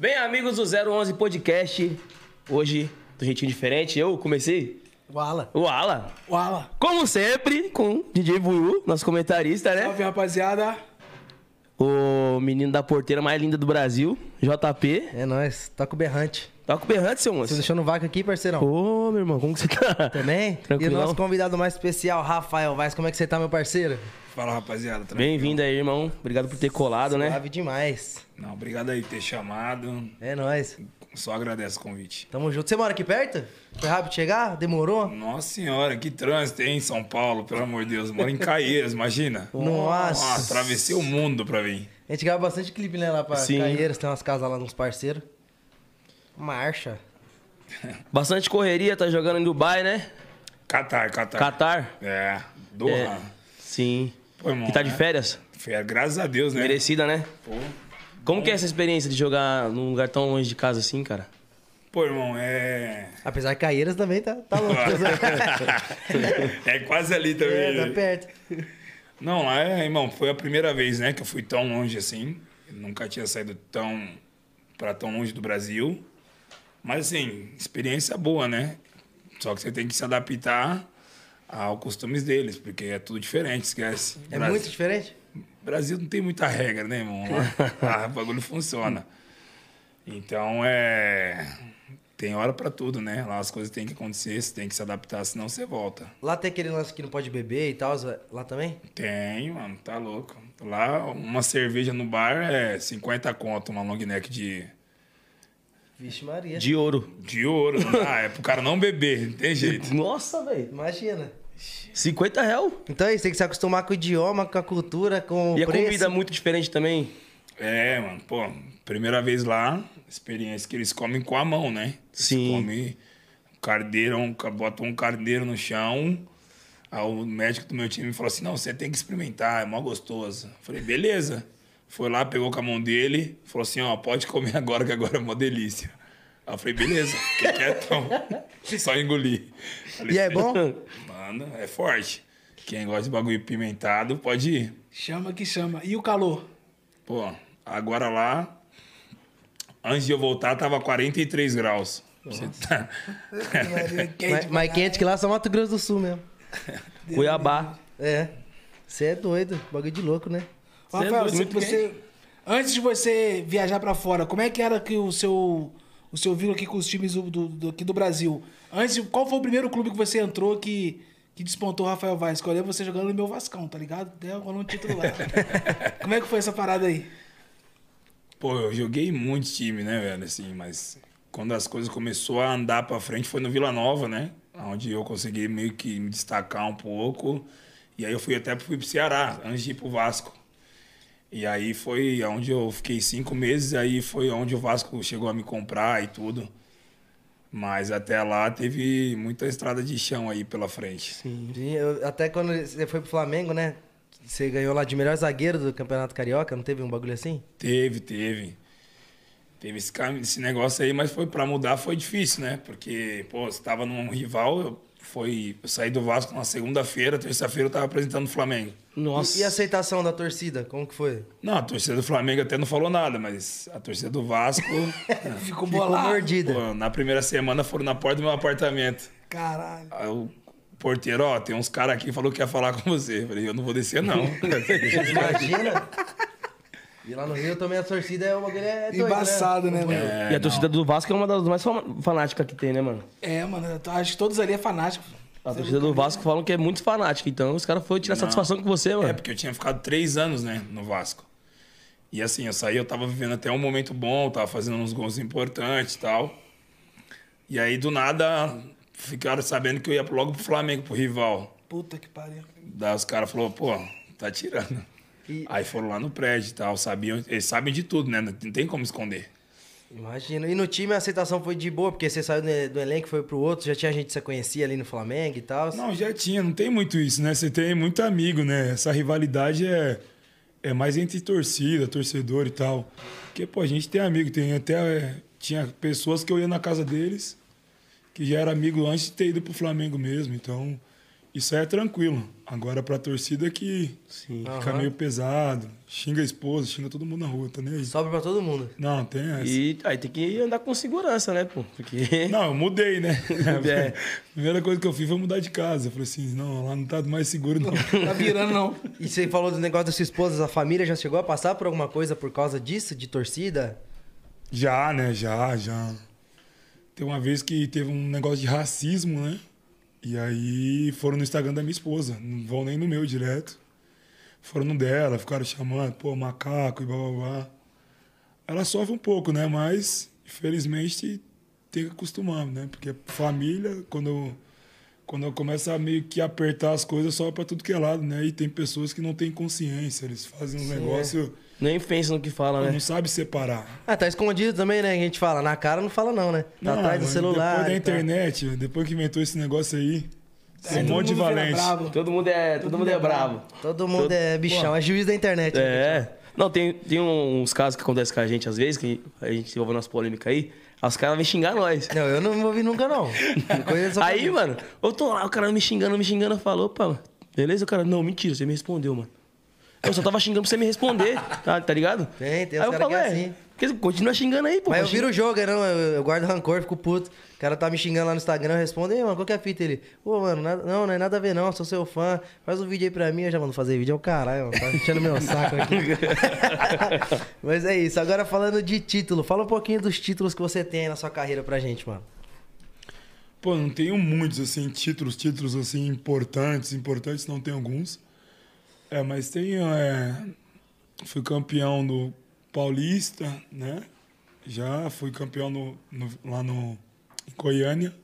Bem, amigos do 011 Podcast, hoje, do jeitinho diferente, eu comecei O Ala. o Ala. O Ala. Como sempre, com o DJ Buiu, nosso comentarista, né? Salve, rapaziada. O menino da porteira mais linda do Brasil, JP. É nóis, toca o berrante. Toca o berrante, seu Você moço. deixou no vácuo aqui, parceirão? Ô, meu irmão, como que você tá? Também? E o nosso convidado mais especial, Rafael Vaz. Como é que você tá, meu parceiro? Fala, rapaziada. tranquilo? Bem-vindo aí, irmão. Obrigado por ter colado, né? Suave demais. Não, obrigado aí por ter chamado. É nóis. Só agradeço o convite. Tamo junto. Você mora aqui perto? Foi rápido chegar? Demorou? Nossa senhora, que trânsito hein, em São Paulo, pelo amor de Deus. Eu Moro em Caieiras, imagina. Nossa. Ah, atravessei o mundo pra vir. A gente grava bastante clipe, né, lá pra Sim. Caieiras. Tem umas casas lá nos parceiros. Marcha. Bastante correria, tá jogando em Dubai, né? Catar, Catar. Catar. É, Doha. É, sim. Pô, irmão, Que tá de é. férias? Fé, graças a Deus, né? Merecida, né? Pô. Como que é essa experiência de jogar num lugar tão longe de casa assim, cara? Pô, irmão, é. Apesar que Caieiras também tá, tá louco. é quase ali também. é, tá perto. Não, lá, é, irmão, foi a primeira vez, né, que eu fui tão longe assim. Eu nunca tinha saído tão para tão longe do Brasil. Mas assim, experiência boa, né? Só que você tem que se adaptar aos costumes deles, porque é tudo diferente, esquece. É Brasil, muito diferente? Brasil não tem muita regra, né, irmão? Lá, o bagulho funciona. Então, é tem hora para tudo, né? Lá as coisas têm que acontecer, você tem que se adaptar, senão você volta. Lá tem aquele lance que não pode beber e tal. Lá também? Tem, mano, tá louco. Lá, uma cerveja no bar é 50 conto, uma long neck de, Vixe Maria. De ouro. de ouro. Não dá, é pro cara não beber, não tem jeito. Nossa, velho. Imagina. 50 real. Então é isso, tem que se acostumar com o idioma, com a cultura, com o E a preço. comida é muito diferente também? É, mano, pô, primeira vez lá, experiência que eles comem com a mão, né? Eles Sim. comem carneiro, um, botam um carneiro no chão. Aí o médico do meu time falou assim: não, você tem que experimentar, é mó gostoso. Eu falei, beleza. Foi lá, pegou com a mão dele, falou assim: ó, pode comer agora, que agora é uma delícia. Aí eu falei, beleza, fiquei quietão. Só engoli. Falei, E é bom? Mano, é forte. Quem gosta de bagulho pimentado, pode ir. Chama que chama. E o calor? Pô, agora lá, antes de eu voltar, tava 43 graus. Você tá... Mas, mas quente que lá é só Mato Grosso do Sul mesmo. Cuiabá. É. Você é doido. Bagulho de louco, né? Rafael, Você é você, muito você- antes de você viajar pra fora, como é que era que o seu o seu vínculo aqui com os times do, do- do- aqui do Brasil? Antes, qual foi o primeiro clube que você entrou que, que despontou o Rafael Vaz? Que eu lembro você jogando no meu Vascão, tá ligado? Deu um título lá. como é que foi essa parada aí? Pô, eu joguei em muitos times, né, velho, assim, mas quando as coisas começou a andar pra frente foi no Vila Nova, né? Onde eu consegui meio que me destacar um pouco. E aí eu fui até fui pro Ceará, antes de ir pro Vasco. E aí foi onde eu fiquei cinco meses, aí foi onde o Vasco chegou a me comprar e tudo. Mas até lá teve muita estrada de chão aí pela frente. Sim, eu- até quando você foi pro Flamengo, né? Você ganhou lá de melhor zagueiro do Campeonato Carioca, não teve um bagulho assim? Teve, teve. Teve esse, esse negócio aí, mas foi para mudar foi difícil, né? Porque, pô, você tava num rival, eu, foi, eu saí do Vasco na segunda-feira, terça-feira eu tava apresentando o Flamengo. Nossa. E, e a aceitação da torcida, como que foi? Não, a torcida do Flamengo até não falou nada, mas a torcida do Vasco, Ficou Ficou bolado. mordida. pô, na primeira semana foram na porta do meu apartamento. Caralho. Aí o porteiro, ó, tem uns caras aqui que falou que ia falar com você. Eu falei, eu não vou descer, não. Imagina. E lá no Rio também a torcida é uma é doido, Embaçado, né, mano? e a torcida do Vasco é uma das mais fanáticas que tem, né, mano? É, mano, eu acho que todos ali é fanático. A torcida do Vasco falam que é muito fanática, então os caras foram tirar satisfação com você, mano. É, porque eu tinha ficado três anos, né, no Vasco. E assim, eu saí, eu tava vivendo até um momento bom, tava fazendo uns gols importantes e tal. E aí, do nada, ficaram sabendo que eu ia logo pro Flamengo, pro rival. Puta que pariu. Daí os caras falaram, pô, tá tirando. E- Aí foram lá no prédio e tal, sabiam, eles sabem de tudo, né? Não tem como esconder. Imagina. E no time a aceitação foi de boa, porque você saiu do elenco, foi pro outro, já tinha gente que você conhecia ali no Flamengo e tal. Não, já tinha, não tem muito isso, né? Você tem muito amigo, né? Essa rivalidade é, é mais entre torcida, torcedor e tal. Porque, pô, a gente tem amigo, tem até. é, tinha pessoas que eu ia na casa deles, que já era amigo antes de ter ido pro Flamengo mesmo. Então, isso aí é tranquilo. Agora pra torcida que Sim. fica meio pesado, xinga a esposa, xinga todo mundo na rua, tá nem aí. Sobra pra todo mundo. Não, tem essa. E aí tem que andar com segurança, né, pô? Porque. Não, eu mudei, né? É. A primeira coisa que eu fiz foi mudar de casa. Eu falei assim, não, lá não tá mais seguro, não. Tá virando, não. E você falou do negócio da sua esposa, a família já chegou a passar por alguma coisa por causa disso, de torcida? Já, né? Já, já. Tem uma vez que teve um negócio de racismo, né? E aí foram no Instagram da minha esposa. Não vão nem no meu direto. Foram no dela, ficaram chamando, pô, macaco e blá blá blá. Ela sofre um pouco, né? Mas, infelizmente, tem que acostumar, né? Porque família, quando, quando eu começo a meio que apertar as coisas, sobe pra tudo que é lado, né? E tem pessoas que não têm consciência, eles fazem um negócio, Nem pensa no que fala, né? não sabe separar. Ah, tá escondido também, né? A gente fala, na cara não fala não, né? Tá Não, atrás do celular. Depois da internet, depois que inventou esse negócio aí, Aí um todo monte de valente. Todo mundo é, todo mundo é bravo. Todo mundo é bichão, é juiz da internet. né? É. Não, tem, tem uns casos que acontecem com a gente às vezes, que a gente envolve umas polêmicas aí, aí os caras vêm xingar nós. Não, eu não ouvi nunca, não. Aí, família. mano, eu tô lá, o cara me xingando, me xingando, falou, opa, beleza? O cara, não, mentira, você me respondeu, mano. Eu só tava xingando pra você me responder, tá, tá ligado? Tem, tem Aí os caras que é falei, assim. Porque continua xingando aí, pô. Mas eu viro o jogo, não, eu, eu guardo rancor, fico puto. O cara tá me xingando lá no Instagram, eu respondo, ei, mano, qual que é a fita? Ele, pô, mano, nada- não, não é nada a ver não, sou seu fã, faz um vídeo aí pra mim, eu já mando fazer vídeo, é o caralho, mano, tá enchendo meu saco aqui. Mas é isso, agora falando de título, fala um pouquinho dos títulos que você tem aí na sua carreira pra gente, mano. Pô, não tenho muitos, assim, títulos, títulos, assim, importantes. Importantes não tem alguns. É, mas tenho, é... Fui campeão do Paulista, né? Já fui campeão no, no- lá no... Em Goiânia.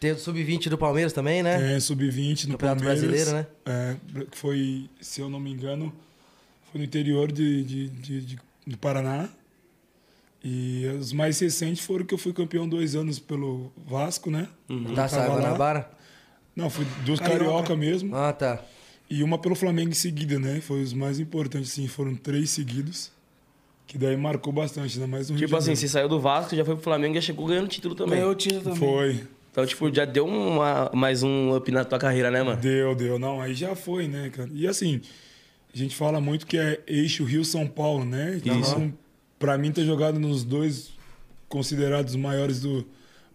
Tem o Sub-20 do Palmeiras também, né? É, sub-20 no Campeonato Palmeiras. Brasileiro, né? É, foi, se eu não me engano, foi no interior de, de, de, de- do Paraná. E os mais recentes foram que eu fui campeão dois anos pelo Vasco, né? Tava lá. Guanabara? Não, fui dos Carioca. Carioca, mesmo. Ah, tá. E uma pelo Flamengo em seguida, né? Foi os mais importantes, sim. Foram três seguidos. Que daí marcou bastante, ainda mais no Tipo assim, você saiu do Vasco, já foi pro Flamengo e já chegou ganhando título também. Ganhou o título também. Foi. Então, tipo, já deu uma, mais um up na tua carreira, né, mano? Deu, deu. Não, aí já foi, né, cara? E assim, a gente fala muito que é eixo Rio-São Paulo, né? Então, Isso. Pra mim, ter jogado nos dois considerados maiores do,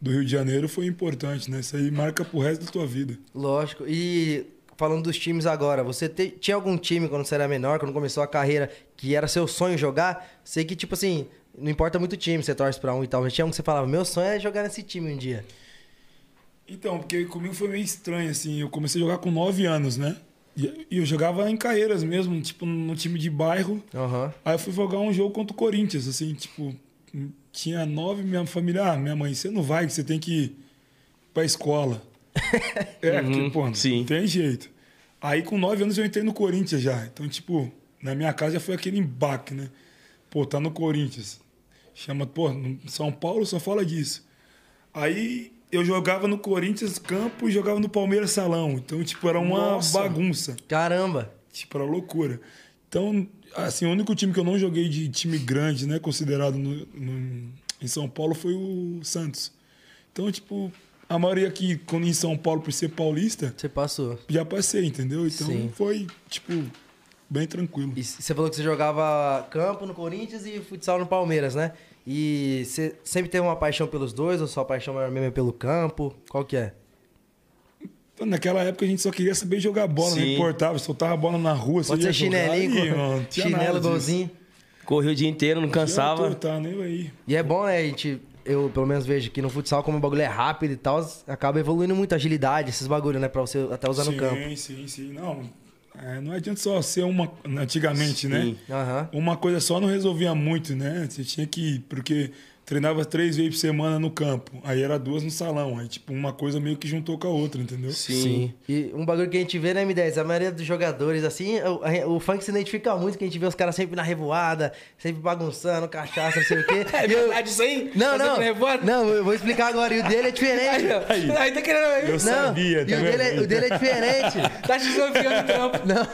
do Rio de Janeiro foi importante, né? Isso aí marca pro resto da tua vida. Lógico. E falando dos times agora, você te- tinha algum time quando você era menor, quando começou a carreira, que era seu sonho jogar? Sei que, tipo assim, não importa muito o time, você torce pra um e tal, mas tinha um que você falava, meu sonho é jogar nesse time um dia. Então, porque comigo foi meio estranho, assim. Eu comecei a jogar com nove anos, né? E eu jogava em Caeiras mesmo, tipo, no time de bairro. Aham. Aí eu fui jogar um jogo contra o Corinthians, assim, tipo, tinha nove, minha família, ah, minha mãe, você não vai, que você tem que ir pra escola. É, porque, pô, sim. não tem jeito. Aí com nove anos eu entrei no Corinthians já. Então, tipo, na minha casa já foi aquele embaque, né? Pô, tá no Corinthians. Chama, pô, São Paulo só fala disso. Aí eu jogava no Corinthians campo e jogava no Palmeiras salão. Então, tipo, era uma Nossa. bagunça. Caramba. Tipo, era loucura. Então, assim, o único time que eu não joguei de time grande, né, considerado no, no- em São Paulo foi o Santos. Então, tipo, a maioria aqui, quando em São Paulo, por ser paulista, Você passou. já passei, entendeu? Então, Sim. foi, tipo, bem tranquilo. E você falou que você jogava campo no Corinthians e futsal no Palmeiras, né? E você sempre teve uma paixão pelos dois, ou sua paixão maior mesmo é pelo campo? Qual que é? Então, naquela época a gente só queria saber jogar bola, não Sim. importava, soltava a bola na rua, você Pode ia ser chinelinho, e, com- mano, não tinha chinelo, golzinho. Correu o dia inteiro, não cansava. Tô, tá, nem aí. E é bom, né? A gente, eu pelo menos vejo que no futsal, como o bagulho é rápido e tal, acaba evoluindo muito a agilidade, esses bagulhos, né? Pra você até usar no sim, campo. Sim, sim, Não, é, não adianta só ser uma, antigamente, né? Sim. Aham. Uma coisa só não resolvia muito, né? Você tinha que. Porque treinava três vezes por semana no campo. Aí era duas no salão. Aí, tipo, uma coisa meio que juntou com a outra, entendeu? Sim. E um bagulho que a gente vê na M10, a maioria dos jogadores, assim, o, a- o funk se identifica muito, que a gente vê os caras sempre na revoada, sempre bagunçando, cachaça, não sei o quê. É E eu- verdade isso aí? Não, Tá não. Não, eu vou explicar agora. E o dele é diferente. Aí, aí tá querendo. Eu Não, sabia, e tá o dele, é, o dele é diferente. Tá te desafiando o trampo. Não.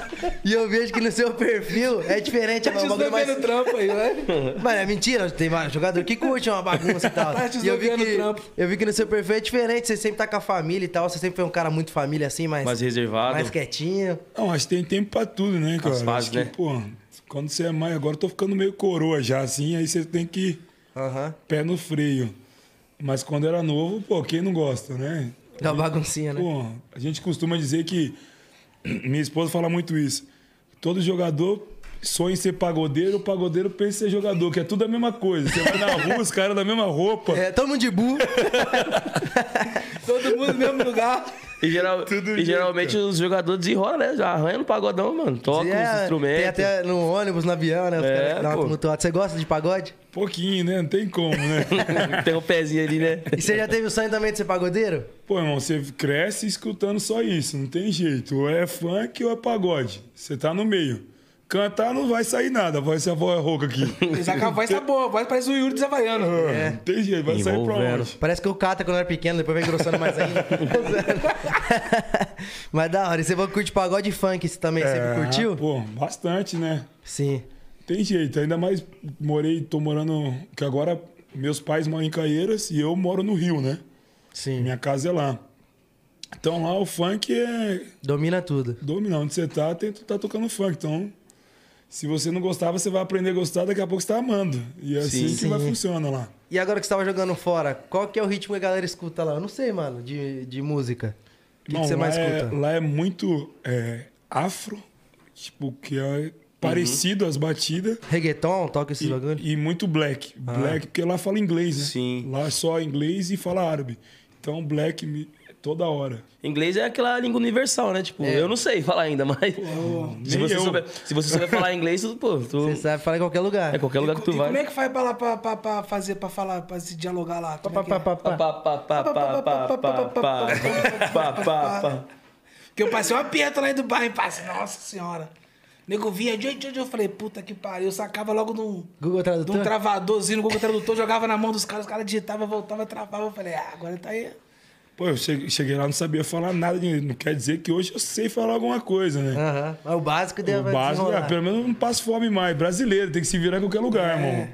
E eu vejo que no seu perfil é diferente. Tá É te bagulho mais... desafiando o trampo aí, né? Mano, é mentira. Tem vários jogadores que curtem, curte uma bagunça e tal. Tá e eu vi, que, trampo. eu vi que no seu perfil é diferente, você sempre tá com a família e tal, você sempre foi um cara muito família assim, mas Mais reservado. mais quietinho. Não, acho que tem tempo pra tudo, né, cara? fases, acho que, né? pô, quando você é mais. Agora eu tô ficando meio coroa já, assim, aí você tem que. Aham. pé no freio. Mas quando era novo, pô, quem não gosta, né? Da baguncinha, né? Pô, a gente costuma dizer que. Minha esposa fala muito isso. Todo jogador sonha em ser pagodeiro, o pagodeiro pensa em ser jogador, que é tudo a mesma coisa. Você vai na rua, os caras da mesma roupa. É, todo mundo de burro. Todo mundo no mesmo lugar. E, geral- e geralmente os jogadores desenrolam, né? Já arranha no pagodão, mano. Toca É, os instrumentos. Tem até no ônibus, no avião, né? Os É, caras. Você gosta de pagode? Pouquinho, né? Não tem como, né? Tem um pezinho ali, né? E você já teve o sonho também de ser pagodeiro? Pô, irmão, você cresce escutando só isso, não tem jeito. Ou é funk ou é pagode. Você tá no meio. Cantar não vai sair nada, vai ser a voz rouca aqui. A voz tá boa, a voz parece o Yuri dos Havaianos. É. Não tem jeito, vai sair pra onde? Parece que o cata quando era pequeno, depois vai engrossando mais ainda. Mas da hora. E você curte pagode e funk, você também sempre É, curtiu? Pô, bastante, né? Sim. Tem jeito, ainda mais morei, tô morando. Que agora meus pais moram em Caieiras e eu moro no Rio, né? Sim. Minha casa é lá. Então lá o funk é. Domina tudo. Domina, onde você tá, tem, tá tocando funk. Então, se você não gostar, você vai aprender a gostar, daqui a pouco você tá amando. E é assim Sim. que vai Sim. funcionar lá. E agora que você tava jogando fora, qual que é o ritmo que a galera escuta lá? Eu não sei, mano, de, de música. O que, que Não, você lá mais é, escuta? lá é muito é, afro, tipo, que é parecido às batidas. Reggaeton, toca esses bagulho? E, muito black. Black, porque lá fala inglês, né? Sim. Lá é só inglês e fala árabe. Então, black Toda hora. Inglês é aquela língua universal, né? Tipo, é. eu não sei falar ainda, mas. Pô, se, você souber, se, você souber, falar inglês, tu, pô. Tu... Você sabe falar em qualquer lugar. É qualquer lugar e, que tu e vai. Como é que faz pra, lá, pra, pra, pra fazer, pra falar, pra se dialogar lá? Porque eu passei uma aperto lá do bairro e passei, nossa senhora. Nego via, de, de, eu falei, puta que pariu. Eu sacava logo num, Google Tradutor? num travadorzinho no Google Tradutor, jogava na mão dos caras, os caras digitavam, voltava, travava. Eu falei, ah, agora tá aí. Pô, eu cheguei, lá não sabia falar nada de Não quer dizer que hoje eu sei falar alguma coisa, né? Mas o básico deu o básico, é, pelo menos não passo fome mais. Brasileiro, tem que se virar em qualquer lugar, irmão.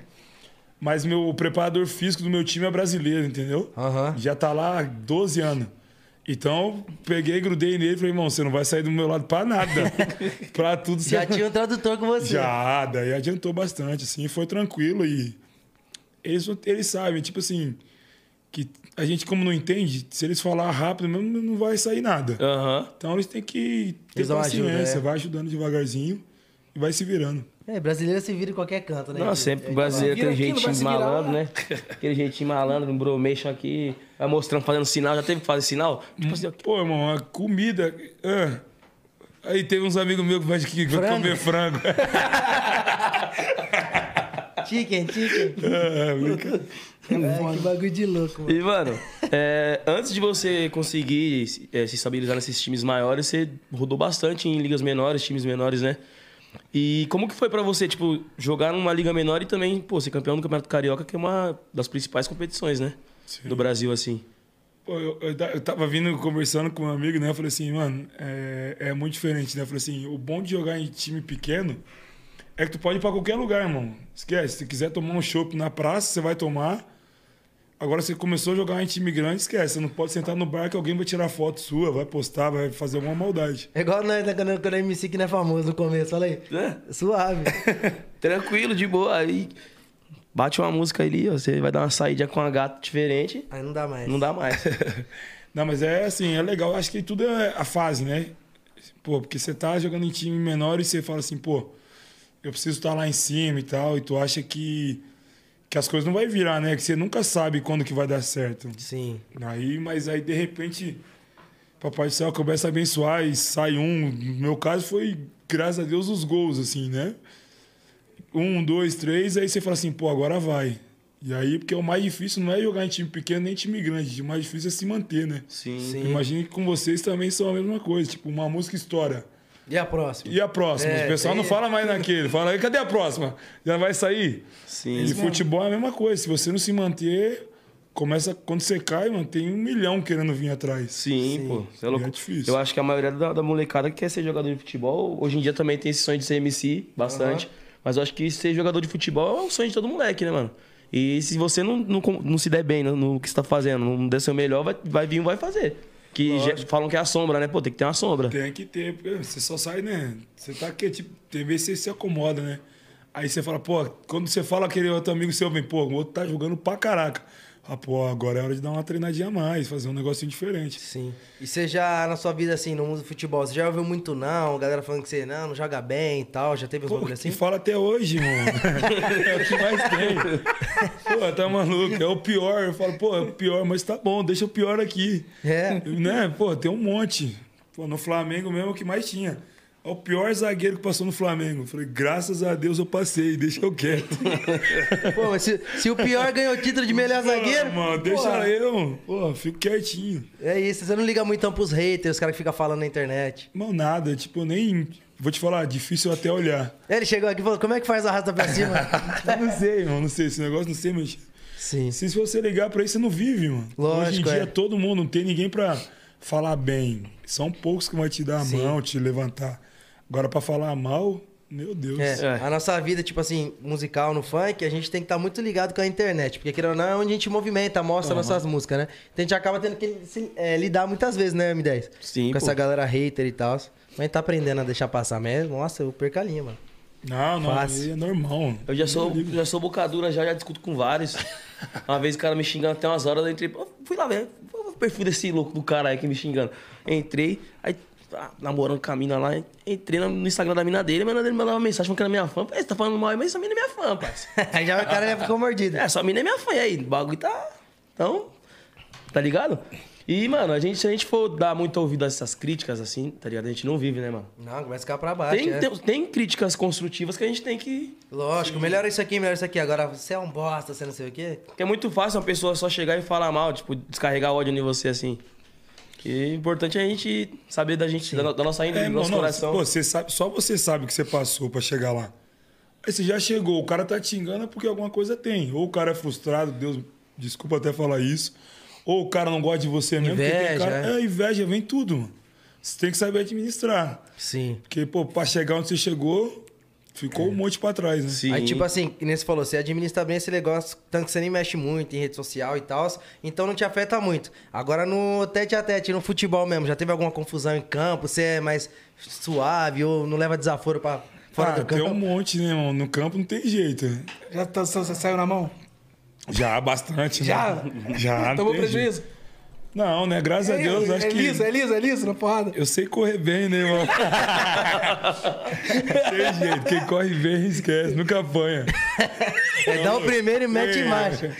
Mas meu, preparador físico do meu time é brasileiro, entendeu? Aham. Já tá lá há 12 anos. Então, peguei, grudei nele e falei, irmão, você não vai sair do meu lado pra nada. pra tudo Já tinha um tradutor com você. Já, daí adiantou bastante, assim, foi tranquilo e eles, eles sabem, tipo assim, que a gente como não entende, se eles falar rápido mesmo, não vai sair nada. Aham. Então eles têm que ter Eles paciência, ajuda, é. vai ajudando devagarzinho e vai se virando. É, brasileiro se vira em qualquer canto, né? Não, sempre É, brasileiro tem vai jeitinho malandro, né? Aquele jeitinho malandro, um bromeixo aqui, vai mostrando, fazendo sinal. Já teve que fazer sinal? Tipo assim, Pô, irmão, a comida. ah, Aí tem uns amigos meus que vai, comer frango. Chicken, chicken. Ah, brinca- É, que bagulho de louco, mano. E, mano, é, antes de você conseguir é, se estabilizar nesses times maiores, você rodou bastante em ligas menores, times menores, né? E como que foi pra você, tipo, jogar numa liga menor e também, pô, ser campeão do Campeonato Carioca, que é uma das principais competições, né? Do Brasil, assim. Pô, eu, eu, eu tava vindo conversando com um amigo, né? Eu falei assim, mano, é, é muito diferente, né? Eu falei assim, o bom de jogar em time pequeno é que tu pode ir pra qualquer lugar, irmão. Esquece, se quiser tomar um chopp na praça, você vai tomar. Agora, você começou a jogar em time grande, esquece. Você não pode sentar no bar que alguém vai tirar foto sua, vai postar, vai fazer alguma maldade. É igual nós, né, quando, quando a MC que não é famoso no começo, fala aí. É. Suave. Tranquilo, de boa. Aí bate uma música ali, ó, você vai dar uma saída com a gata diferente, Aí não dá mais. não dá mais. Não, mas é assim, é legal. Acho que tudo é a fase, né? Pô, porque você tá jogando em time menor e você fala assim, pô, eu preciso estar lá em cima e tal, e tu acha que, que as coisas não vai virar, né? Que você nunca sabe quando que vai dar certo. Sim. Aí, mas aí de repente, Papai do Céu começa a abençoar e sai um. No meu caso foi, graças a Deus, os gols, assim, né? Um, dois, três, aí você fala assim, pô, agora vai. E aí, porque o mais difícil não é jogar em time pequeno nem em time grande, o mais difícil é se manter, né? Sim. Sim. Imagine que com vocês também são a mesma coisa. Tipo, uma música estoura. E a próxima? E a próxima? É, o pessoal tem- não fala mais naquele. Fala aí, cadê a próxima? Já vai sair? Sim. E futebol é a mesma coisa. Se você não se manter, começa. Quando você cai, mano, tem um milhão querendo vir atrás. Sim, pô. Você é louco. é difícil. Eu acho que a maioria da, da molecada que quer ser jogador de futebol, hoje em dia também tem esse sonho de ser MC, bastante. Mas eu acho que ser jogador de futebol é o sonho de todo moleque, né, mano? E se você não, não, não se der bem no, no que você tá fazendo, não der seu melhor, vai, vai vir um vai fazer. Que falam que é a sombra, né? Pô, tem que ter uma sombra. Tem que ter, porque você só sai, né? Você tá aqui, tipo, tem vezes você se acomoda, né? Aí você fala, pô, quando você fala aquele outro amigo seu, vem, pô, o outro tá jogando pra caraca. Ah, pô, agora é hora de dar uma treinadinha a mais, fazer um negocinho diferente. Sim. E você já, na sua vida, assim, no mundo do futebol, você já ouviu muito não? Galera falando que você não, não joga bem e tal? Já teve uns bagulho assim? fala até hoje, mano. é o que mais tem. Pô, tá maluco, é o pior. Eu falo, pô, é o pior, mas tá bom, deixa o pior aqui. É. Né? Pô, tem um monte. Pô, no Flamengo mesmo é o que mais tinha. É o pior zagueiro que passou no Flamengo. Eu falei, graças a Deus eu passei, deixa eu quieto. Pô, mas se, se o pior ganhou o título de melhor zagueiro. Mano, deixa eu. Pô, fico quietinho. É isso, você não liga muito então pros haters, os caras que ficam falando na internet. Mano, nada, tipo, nem. Vou te falar, difícil até olhar. Ele chegou aqui e falou: como é que faz a rasta pra cima? Eu não sei, mano, não sei. Esse negócio não sei, mas. Sim. Se você ligar pra isso, você não vive, mano. Hoje em Lógico, dia, é. todo mundo, não tem ninguém pra falar bem. São poucos que vão te dar a Sim. mão, te levantar. Agora, pra falar mal, meu Deus. É, É. A nossa vida, tipo assim, musical no funk, a gente tem que estar muito ligado com a internet. Porque, querendo ou não, é onde a gente movimenta, mostra nossas músicas, né? Então a gente acaba tendo que se- é, lidar muitas vezes, né, M10? Sim, Com pô. essa galera hater e tal. Mas a gente tá aprendendo a deixar passar mesmo. Nossa, eu perco a linha, mano. Não, não, Fácil. aí é normal. Eu já sou, já sou bocadura, já, já discuto com vários. Uma vez o cara me xingando até umas horas, eu entrei, fui lá ver, o perfil desse louco do cara aí que me xingando. Entrei, aí namorando com a mina lá, entrei no Instagram da mina dele, a mina dele me mandava uma mensagem falando que era minha fã. Falei, você tá falando mal, mas essa mina é minha fã, parceiro. Aí já o cara já ficou mordido. É, essa mina é minha fã, e aí, o bagulho tá. Então, tá ligado? E, mano, a gente, se a gente for dar muito ouvido a essas críticas, assim, tá ligado? A gente não vive, né, mano? Não, começa a ficar pra baixo. Tem, é. tem, tem críticas construtivas que a gente tem que. Lógico, melhora isso aqui, melhora isso aqui. Agora, você é um bosta, você não sei o quê. Porque é muito fácil uma pessoa só chegar e falar mal, tipo, descarregar ódio em você assim. Que o importante é a gente saber da gente, da, da nossa índole, É, do nosso não, coração. pô, você sabe, só você sabe o que você passou pra chegar lá. Aí você já chegou, o cara tá te é porque alguma coisa tem. Ou o cara é frustrado, Deus, desculpa até falar isso. Ou o cara não gosta de você mesmo. Inveja, cara, é. é. inveja, vem tudo. mano. Você tem que saber administrar. Sim. Porque, pô, pra chegar onde você chegou, ficou um monte pra trás, né? Sim. Aí, tipo assim, que nem você falou, você administra bem esse negócio, tanto que você nem mexe muito em rede social e tal, então não te afeta muito. Agora, no tete a tete, no futebol mesmo, já teve alguma confusão em campo? Você é mais suave ou não leva desaforo pra fora Ah, do tem campo? um monte, né, mano? No campo não tem jeito. Já tá, você saiu na mão? Já, bastante. Já? Né? Já. não Tomou tem prejuízo? jeito. Não, né? Graças a Deus, é, acho é que. liso, é liso, é liso na porrada. Eu sei correr bem, né, mano? Tem jeito, quem corre bem esquece, nunca apanha. É dar o primeiro e mete É. marcha.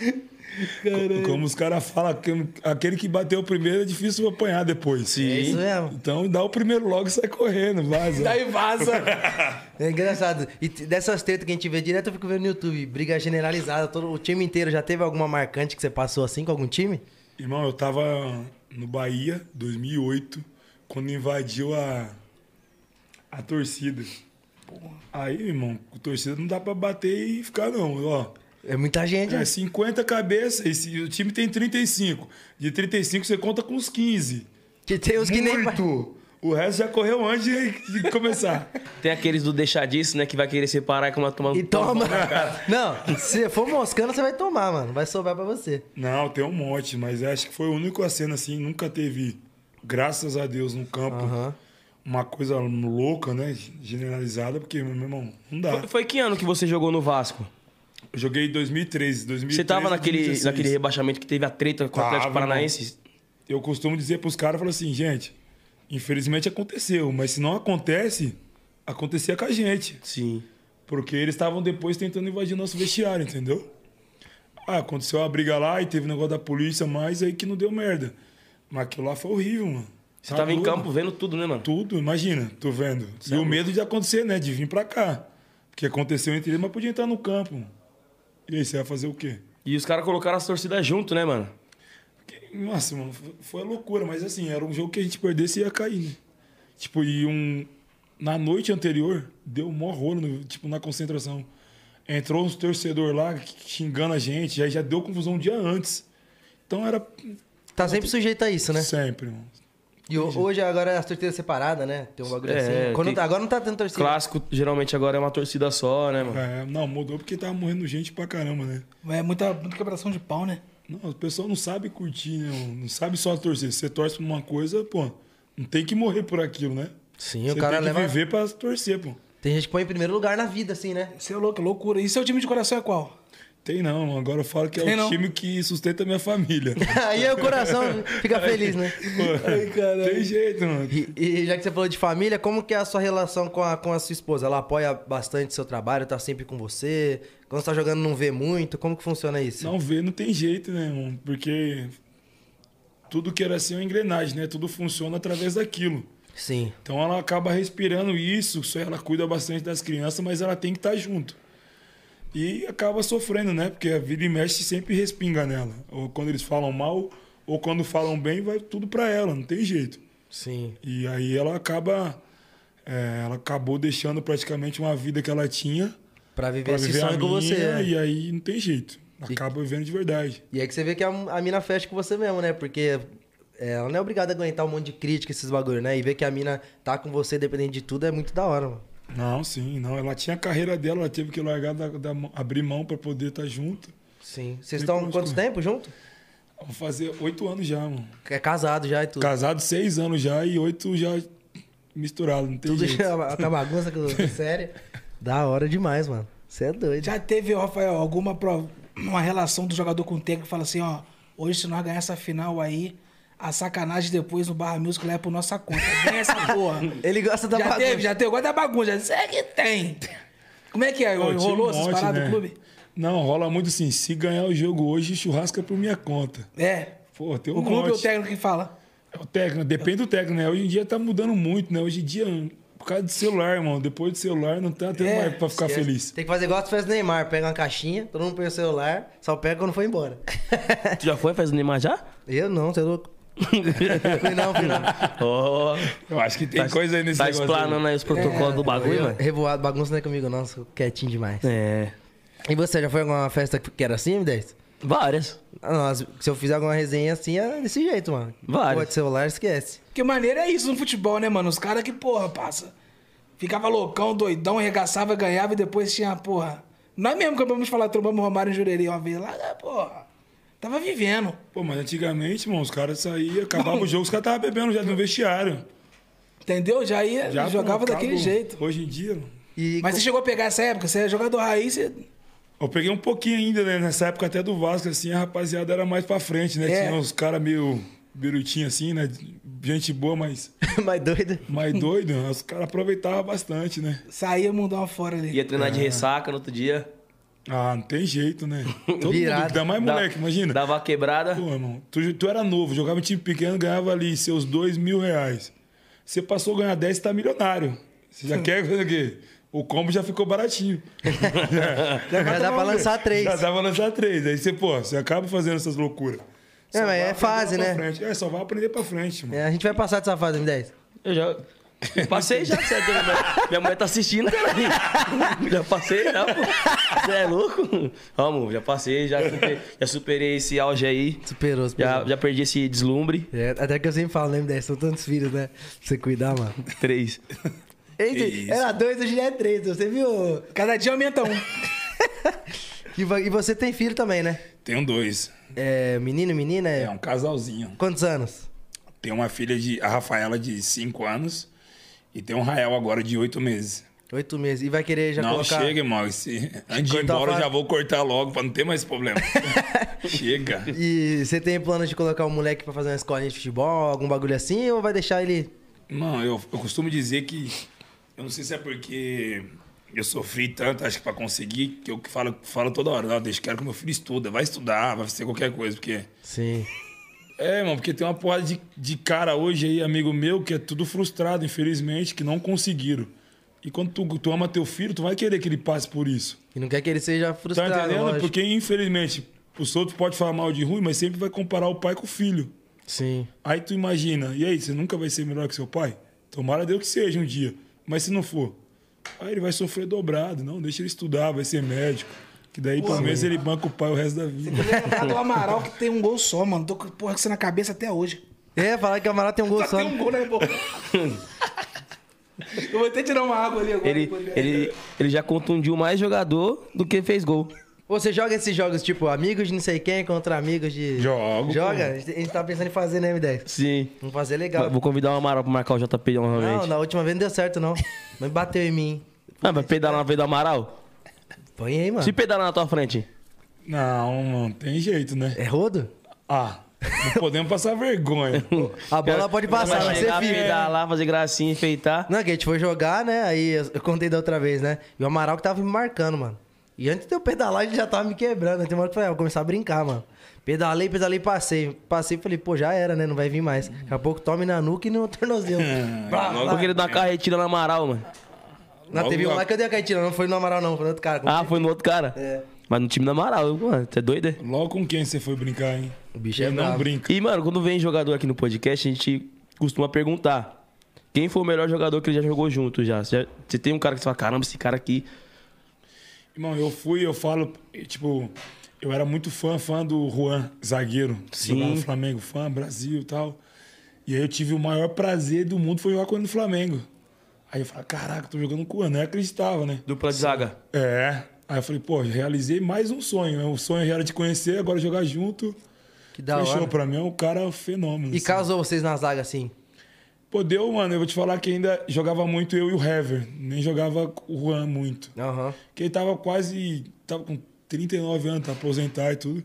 Co- Como os caras falam, que- aquele que bateu o primeiro é difícil apanhar depois. É isso mesmo. Então dá o primeiro logo e sai correndo, vaza. Daí vaza. É engraçado. E dessas tretas que a gente vê direto, eu fico vendo no YouTube. Briga generalizada, todo o time inteiro. Já teve alguma marcante que você passou assim com algum time? Irmão, eu tava no Bahia, 2008, quando invadiu a, a torcida. Aí, irmão, com torcida não dá pra bater e ficar, não. Ó, É muita gente, é né? 50 cabeças, o time tem 35. De 35 você conta com uns 15. Que tem uns que nem. Muito! O resto já correu antes de, começar. Tem aqueles do deixar disso, né? Que vai querer separar e tomar tomar E toma. Não, se for moscando, você vai tomar, mano. Vai sobrar pra você. Não, tem um monte, mas acho que foi o único cena assim, nunca teve, graças a Deus, no campo, uma coisa louca, né? Generalizada, porque, meu irmão, não dá. Foi, foi que ano que você jogou no Vasco? Eu joguei em 2013, 2013. Você tava naquele, 2016. naquele rebaixamento que teve a treta com o Atlético Paranaense? Eu costumo dizer pros caras, eu falo assim, gente, infelizmente aconteceu, mas se não acontece, acontecia com a gente. Sim. Porque eles estavam depois tentando invadir nosso vestiário, entendeu? Ah, aconteceu a briga lá e teve negócio da polícia, mas aí que não deu merda. Mas aquilo lá foi horrível, mano. Você Tá tava em campo vendo tudo, né, mano? Tudo, imagina, tô vendo. e o medo de acontecer, né? De vir pra cá. Porque aconteceu entre eles, mas podia entrar no campo. E aí, você vai fazer o quê? E os caras colocaram as torcidas junto, né, mano? Nossa, mano, foi- loucura, mas assim, era um jogo que a gente perdesse e ia cair, né? Tipo, e um. Na noite anterior, deu um maior rolo, no- tipo, na concentração. Entrou uns torcedor lá xingando a gente, aí já deu confusão um dia antes. Então era Tá sempre sujeito a isso, né? sempre, mano. E ho- hoje, agora, as torcidas separadas, né? Tem um bagulho É, assim. Quando tá- agora não tá tendo torcida. Clássico, geralmente agora é uma torcida só, né, mano? É, não, mudou porque tava morrendo gente pra caramba, né? É muita, muita quebração de pau, né? Não, o pessoal não sabe curtir, né? Não sabe só torcer. Você torce pra uma coisa, pô, não tem que morrer por aquilo, né? Sim, Você o cara tem que leva... viver pra torcer, pô. Tem gente que põe em primeiro lugar na vida, assim, né? Você é louco, é loucura. E seu time de coração é qual? Tem não, agora eu falo que é Tem o não. time que sustenta a minha família. Aí é o coração fica feliz, né? Pô, Ai, caralho. tem jeito, mano. E, e já que você falou de família, como que é a sua relação com a, com a sua esposa? Ela apoia bastante seu trabalho, tá sempre com você? Quando você tá jogando não vê muito? Como que funciona isso? Não vê, não tem jeito, né, mano? Porque tudo que era assim é uma engrenagem, né? Tudo funciona através daquilo. Sim. Então ela acaba respirando isso, só ela cuida bastante das crianças, mas ela tem que estar junto. E acaba sofrendo, né? Porque a vida e mexe sempre respinga nela. Ou quando eles falam mal, ou quando falam bem, vai tudo pra ela, não tem jeito. Sim. E aí ela acaba. é, ela acabou deixando praticamente uma vida que ela tinha Pra viver pra esse viver sonho com você. né? e aí não tem jeito. Acaba vivendo de verdade. E aí que você vê que a, a mina fecha com você mesmo, né? Porque é, ela não é obrigada a aguentar um monte de crítica, esses bagulho, né? E ver que a mina tá com você, dependendo de tudo, é muito da hora, mano. Não, sim, não. Ela tinha a carreira dela, ela teve que largar, da, da abrir mão pra poder estar junto. Sim. Vocês estão quanto correr. tempo junto? Vou fazer oito anos já, mano. É casado já e tudo. Casado seis anos já e oito já misturado, não tem Tudo jeito. já, com a bagunça, com sério. Da hora demais, mano. Você é doido. Já teve, Rafael, alguma uma relação do jogador com o técnico que fala assim, ó, hoje se nós ganhar essa final aí, a sacanagem depois no Barra Music leva por nossa conta. Vem essa porra. Ele gosta da já bagunça. teve, já teve. Agora da bagunça. Já disse, é que tem. Como é que é? Pô, Rolou um essas monte, paradas né? do clube? Não, rola muito assim. Se ganhar o jogo hoje, churrasco é por minha conta. É. Pô, tem um O clube é o monte. técnico que fala. É o técnico, depende do técnico, né? Hoje em dia tá mudando muito, né? Hoje em dia, por causa do celular, irmão. Depois do celular, não tá tendo É, mais pra ficar Esquece. feliz. Tem que fazer igual tu fez no Neymar. Pega uma caixinha, todo mundo põe o celular, só pega quando for embora. Tu já foi faz o Neymar já? Eu não, você é louco. Fui não, fui não. Ó, Eu acho que tem coisa aí nesse tá negócio. aí. explanando aí os protocolos do bagulho, Eu- mano. Revoado, bagunça não é comigo não, sou quietinho demais. É. E você, já foi em alguma festa que era assim, M10? Várias. As- se eu fizer alguma resenha assim, é desse jeito, mano. Várias. Pô, de celular, esquece. Que maneira é isso no futebol, né, mano? Os caras que, porra, passa. Ficava loucão, doidão, arregaçava, ganhava e depois tinha, porra. Nós mesmo acabamos de falar, trombamos o Romário em Jurerê uma vez lá, né, porra. Tava vivendo. Pô, mas antigamente, irmão, os caras saíam, acabava o jogo, os caras estavam bebendo já no vestiário. Entendeu? Já ia, Já jogava pô, daquele jeito. Hoje em dia, mano, E Mas você chegou a pegar essa época? Você é jogador raiz, você... eu peguei um pouquinho ainda, né? Nessa época até do Vasco, assim, a rapaziada era mais pra frente, né? É. Tinha uns caras meio birutinhos assim, né? Gente boa, mas mais doido. mais doido. né? Os caras aproveitavam bastante, né? saía mundão fora ali. Ia treinar de ressaca no outro dia. Ah, não tem jeito, né? Todo Virado. mundo, ainda mais Dá- moleque, imagina. Dava uma quebrada. Pô, irmão, tu, tu era novo, jogava em time pequeno, ganhava ali seus dois mil reais. Você passou a ganhar 10, você tá milionário. Você já quer fazer o quê? O combo já ficou baratinho. Já dá pra lançar três. Já dá pra lançar três. Aí você, pô, você acaba fazendo essas loucuras. É, mas é fase, né? frente. É, só vai aprender pra frente, mano. É, a gente vai passar dessa fase, M10. Eu já. Passei já, certo? Minha mulher, minha mulher tá assistindo, cara. Já passei, já, pô. Você é louco? Vamos, já passei, já superei, já superei esse auge aí. Superou, superou. Já, já perdi esse deslumbre. É, até que eu sempre falo, né, M10? São tantos filhos, né? Pra você cuidar, mano. Três. Eita, era dois, hoje já é três. Você viu? Cada dia aumenta um. E vo- e você tem filho também, né? Tenho dois. É menino, menina? É... É um casalzinho. Quantos anos? Tem uma filha de. A Rafaela de 5 anos. E tem um Rael agora de 8 meses. Oito meses. E vai querer já não, colocar... chega, irmão. Esse... Antes de ir embora, já vou cortar logo pra não ter mais problema. chega. E você tem plano de colocar o moleque pra fazer uma escolinha de futebol, algum bagulho assim? Ou vai deixar ele... Não, eu, eu costumo dizer que. Eu não sei se é porque eu sofri tanto, acho que pra conseguir, que eu falo, falo toda hora. Não, deixa, quero que meu filho estuda, vai estudar, vai ser qualquer coisa, porque. Sim. É, mano, porque tem uma porrada de, de cara hoje aí, amigo meu, que é tudo frustrado, infelizmente, que não conseguiram. E quando tu, tu ama teu filho, tu vai querer que ele passe por isso. E não quer que ele seja Tá frustrado, entendendo? lógico. Porque, infelizmente, os outros podem falar mal de ruim, mas sempre vai comparar o pai com o filho. Sim. Aí tu imagina, e aí, você nunca vai ser melhor que seu pai? Tomara Deus que seja um dia. Mas se não for, aí ele vai sofrer dobrado. Não, deixa ele estudar, vai ser médico. Que daí, pelo menos, ele banca o pai o resto da vida. Lembrar do Amaral que tem um gol só, mano. Tô com porra com isso na cabeça até hoje. É, falar que o Amaral tem um gol Só tem um gol, né, pô? Eu vou até tirar uma água ali agora. Ele, ele, ele já contundiu mais jogador do que fez gol. Você joga esses jogos, tipo, amigos de não sei quem contra amigos de... Jogo, Joga? pô. A gente- a gente tá pensando em fazer, né, M10? Sim. Vamos fazer legal. Vou convidar o Amaral pra marcar o JP Não, novamente. na última vez não deu certo, não. Mas bateu em mim. Ah, vai pedalar na vez do Amaral? Põe aí, mano. Se pedalar na tua frente. Não, mano, tem jeito, né? É rodo? Ah, não podemos passar vergonha. A bola pode passar, Vai mas você fica. pedalar, fazer gracinha, enfeitar. Não, que a gente foi jogar, né? Aí eu eu contei da outra vez, né? E o Amaral que tava me marcando, mano. E antes de eu pedalar, ele já tava me quebrando. Tem uma hora que eu falei, ah, vou começar a brincar, mano. Pedalei, pedalei, passei. Passei e falei, pô, já era, né? Não vai vir mais. Daqui a pouco tome na nuca e no tornozelo. Blá, blá. Porque ele dá uma carretilha no Amaral, mano. Não, teve um lá que eu dei a cartilha, não foi no Amaral, não, foi no outro cara. Ah, foi no outro cara? É. Mas no time do Amaral, mano. Você é doido, é? Logo com quem você foi brincar, hein? O bicho é Ele não brinca. E, mano, quando vem jogador aqui no podcast, a gente costuma perguntar. Quem foi o melhor jogador que ele já jogou junto já? Você, já- você tem um cara que você fala, caramba, esse cara aqui. Irmão, eu fui, eu falo, tipo, eu era muito fã, fã do Juan, zagueiro. Sim. Jogava no Flamengo, fã, Brasil e tal. E aí eu tive o maior prazer do mundo foi jogar com ele no Flamengo. Aí eu falei, caraca, tô jogando com o Juan. Nem acreditava, né? Dupla de zaga. É. Aí eu falei, pô, realizei mais um sonho. né? O sonho já era de conhecer, agora jogar junto. Que da Fechou. hora. Pra mim é um cara fenômeno. E assim. casou vocês na zaga assim? Pô, deu, mano. Eu vou te falar que ainda jogava muito eu e o Hever. Nem jogava o Juan muito. Aham. Porque ele tava quase. Tava com 39 anos, tá aposentar e tudo.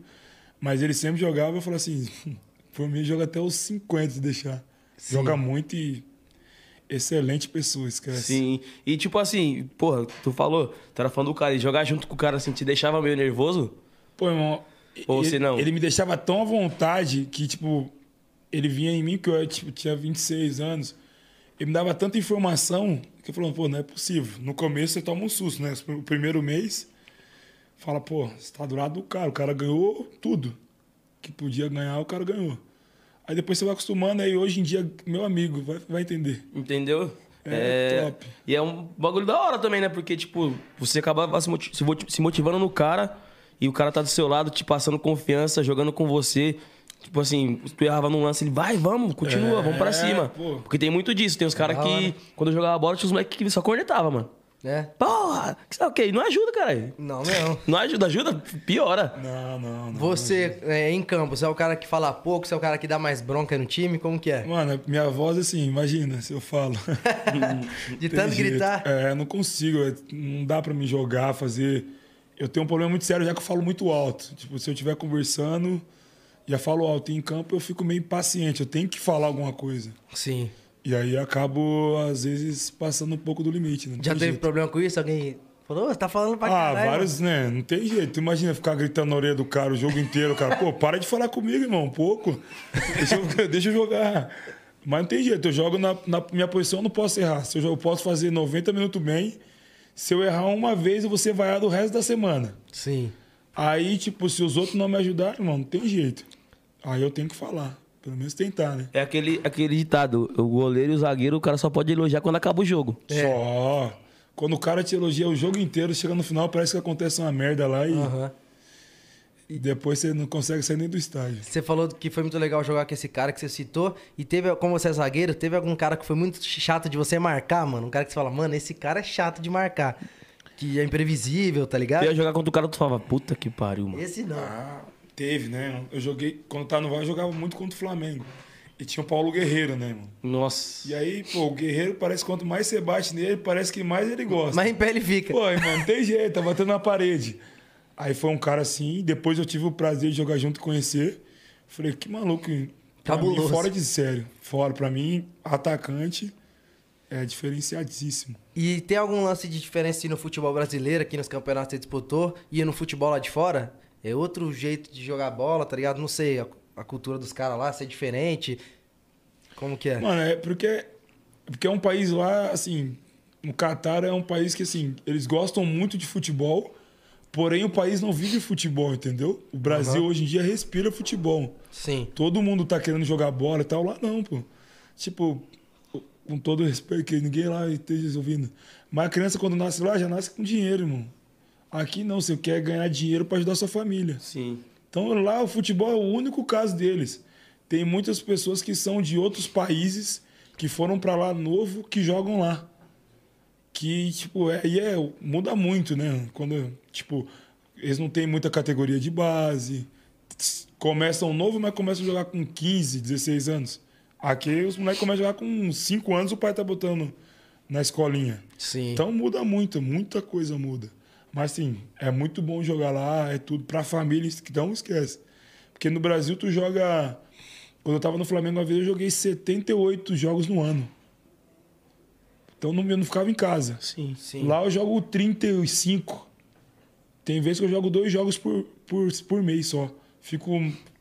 Mas ele sempre jogava, eu falei assim, por mim joga até os 50 se deixar. Joga muito e. Excelente pessoa, esquece. Sim. E tipo assim, porra, tu falou, tu era fã do cara, e jogar junto com o cara assim te deixava meio nervoso? Pô, irmão. Ou ele, se não? Ele me deixava tão à vontade que, tipo, ele vinha em mim, que eu tipo, tinha 26 anos. Ele me dava tanta informação que eu falei, pô, não é possível. No começo você toma um susto, né? O primeiro mês, fala, pô, você tá do lado do cara. O cara ganhou tudo. Que podia ganhar, o cara ganhou. Aí depois você vai acostumando, aí hoje em dia, meu amigo, vai, vai entender. Entendeu? É, top. E é um bagulho da hora também, né? Porque, tipo, você acaba se moti- se moti- se motivando no cara e o cara tá do seu lado, te passando confiança, jogando com você. Tipo assim, tu errava num lance, ele vai, vamos, continua, É, vamos pra cima. pô. Porque tem muito disso. Tem uns caras que, quando eu jogava bola, tinha os moleques que só cornetavam, mano. É? Porra, que sabe o quê? Não ajuda, cara. Não, não. Não ajuda, ajuda, piora. Não, não, não. Você, é, em campo, você é o cara que fala pouco, você é o cara que dá mais bronca no time? Como que é? Mano, minha voz, assim, imagina se eu falo. De tanto jeito. gritar. É, não consigo. é, Não dá pra me jogar, fazer. Eu tenho um problema muito sério já que eu falo muito alto. Tipo, se eu estiver conversando, já falo alto. E em campo eu fico meio impaciente. Eu tenho que falar alguma coisa. Sim. E aí acabo, às vezes, passando um pouco do limite. Né? Já teve jeito. problema com isso? Alguém falou, "Ô, você tá falando pra Ah, caralho. vários, né? Não tem jeito. Tu imagina ficar gritando na orelha do cara o jogo inteiro, cara. Pô, para de falar comigo, irmão, um pouco. Deixa eu, deixa eu jogar. Mas não tem jeito. Eu jogo na, na minha posição, eu não posso errar. Se eu, jogo- eu posso fazer 90 minutos bem. Se eu errar uma vez, eu vou ser vaiado o resto da semana. Sim. Aí, tipo, se os outros não me ajudarem, irmão, não tem jeito. Aí eu tenho que falar. Pelo menos tentar, né? É aquele, aquele ditado: o goleiro e o zagueiro, o cara só pode elogiar quando acaba o jogo. Só. Quando o cara te elogia o jogo inteiro, chega no final, parece que acontece uma merda lá e Aham. depois você não consegue sair nem do estádio. Você falou que foi muito legal jogar com esse cara que você citou. E teve, como você é zagueiro, teve algum cara que foi muito chato de você marcar, mano? Um cara que você fala, mano, esse cara é chato de marcar. Que é imprevisível, tá ligado? Eu ia jogar contra o cara, tu falava, puta que pariu, mano. Esse não. Ah, teve, né? Eu joguei, quando tava no Vasco, eu jogava muito contra o Flamengo. E tinha o Paulo Guerreiro, né, mano? Nossa. E aí, pô, o Guerreiro parece que quanto mais você bate nele, parece que mais ele gosta. Mas em pé ele fica. Pô, irmão, não tem jeito, tá batendo na parede. Aí foi um cara assim, depois eu tive o prazer de jogar junto e conhecer. Falei, que maluco. pra mim, Cabuloso. fora de sério. Fora, pra mim, atacante é diferenciadíssimo. E tem algum lance de diferença no futebol brasileiro, aqui nos campeonatos que você disputou, e no futebol lá de fora? É outro jeito de jogar bola, tá ligado? Não sei, a, a cultura dos caras lá, se é diferente. Como que é? Mano, é porque, porque é um país lá, assim, o Catar é um país que, assim, eles gostam muito de futebol, porém o país não vive futebol, entendeu? O Brasil Aham. hoje em dia respira futebol. Sim. Todo mundo tá querendo jogar bola e tal, lá não, pô. Tipo, com todo respeito, que ninguém lá esteja ouvindo. Mas a criança, quando nasce lá, já nasce com dinheiro, irmão. Aqui não, você quer ganhar dinheiro para ajudar sua família. Sim. Então lá o futebol é o único caso deles. tem muitas pessoas que são de outros países que foram pra lá novo que jogam lá. Que, tipo, é, e é, muda muito, né? Quando, tipo, eles não têm muita categoria de base. Começam novo, mas começam a jogar com 15, 16 anos. Aqui os moleques começam a jogar com 5 anos, o pai tá botando na escolinha. Sim. Então muda muito, muita coisa muda. Mas sim, é muito bom jogar lá, é tudo pra família, então não esquece. Porque no Brasil tu joga. Quando eu tava no Flamengo uma vez, eu joguei 78 jogos no ano. Então eu não ficava em casa. Sim. Sim. Lá eu jogo 35. Tem vezes que eu jogo dois jogos por, por, por mês só. Fico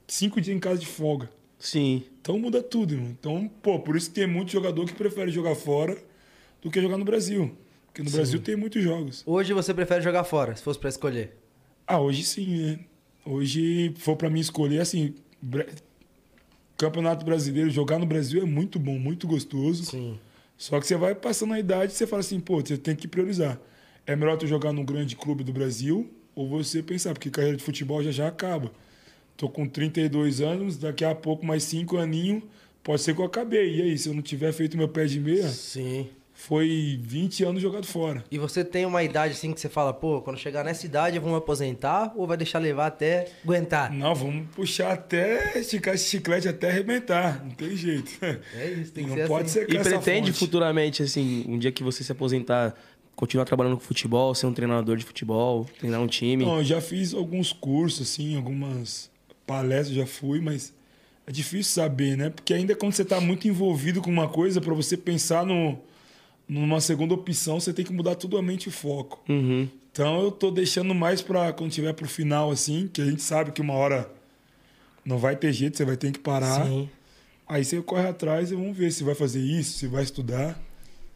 cinco dias em casa de folga. Sim. Então muda tudo, irmão. Então, pô, por isso que tem muito jogador que prefere jogar fora do que jogar no Brasil. Porque no Brasil tem muitos jogos. Hoje você prefere jogar fora, se fosse pra escolher. Ah, hoje sim, né? Hoje, se for pra mim escolher, assim, Campeonato Brasileiro, jogar no Brasil é muito bom, muito gostoso. Sim. Só que você vai passando a idade e você fala assim, pô, você tem que priorizar. É melhor tu jogar num grande clube do Brasil ou você pensar, porque carreira de futebol já já acaba. Tô com 32 anos, daqui a pouco mais 5 aninhos, pode ser que eu acabei. E aí, se eu não tiver feito meu pé de meia, Sim. Foi 20 anos jogado fora. E você tem uma idade assim que você fala, pô, quando chegar nessa idade eu vou me aposentar ou vai deixar levar até aguentar? Não, vamos puxar até esticar esse chiclete até arrebentar. Não tem jeito. É isso, tem que não ser pode assim. ser E pretende fonte. futuramente, assim, um dia que você se aposentar, continuar trabalhando com futebol, ser um treinador de futebol, treinar um time? Não, eu já fiz alguns cursos, assim, algumas palestras já fui, mas é difícil saber, né? Porque ainda quando você está muito envolvido com uma coisa, para você pensar no, numa segunda opção, você tem que mudar totalmente o foco. Uhum. Então eu tô deixando mais para quando tiver pro final, assim, que a gente sabe que uma hora não vai ter jeito, você vai ter que parar. Sim. Aí você corre atrás e vamos ver se vai fazer isso, se vai estudar.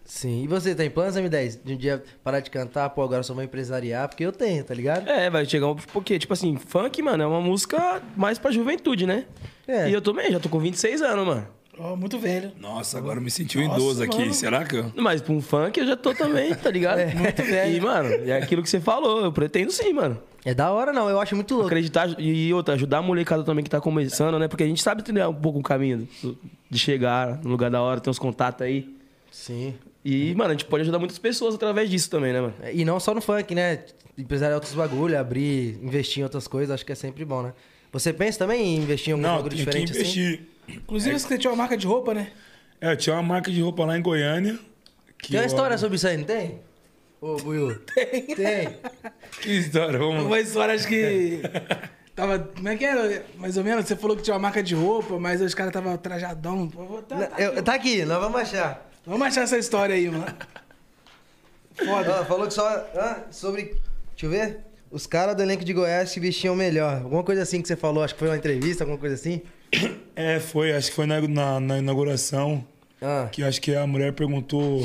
Sim. E você tem planos, M10? De um dia parar de cantar, pô, agora só vou empresariar? Porque eu tenho, tá ligado? É, vai chegar um. Porque, tipo assim, funk, mano, é uma música mais pra juventude, né? É. E eu também, já tô com 26 anos, mano. Ó, muito velho. Nossa, agora me senti um Nossa, idoso aqui. mano. Será que eu... Mas pra um funk eu já tô também, tá ligado? muito velho. E, mano, é aquilo que você falou, eu pretendo sim, mano. É da hora, não. Eu acho muito louco. Acreditar e outra, ajudar a molecada também que tá começando, né? Porque a gente sabe trilhar um pouco o caminho de chegar no lugar da hora, ter uns contatos aí. Sim. E, mano, a gente pode ajudar muitas pessoas através disso também, né, mano? E não só no funk, né? Empresariar outros bagulho, abrir, investir em outras coisas, acho que é sempre bom, né? Você pensa também em investir em algum Não, bagulho tem que diferente assim? Inclusive, você tinha uma marca de roupa, né? É, eu tinha uma marca de roupa lá em Goiânia. Que Tem uma eu- história sobre isso aí, não tem? Ô, Buiu. Tem. Tem. Que história, vamos lá. Uma história, acho que. Tava. Como é que era? Mais ou menos? Você falou que tinha uma marca de roupa, mas os caras estavam trajadão. Pô, Tá, tá Eu- aqui. tá aqui, nós vamos achar. Vamos achar essa história aí, mano. Foda. Falou que só ah, sobre. Deixa eu ver. Os caras do elenco de Goiás se vestiam melhor. Alguma coisa assim que você falou, acho que foi uma entrevista, alguma coisa assim. É, foi, acho que foi na, na, na inauguração, Ah, que acho que a mulher perguntou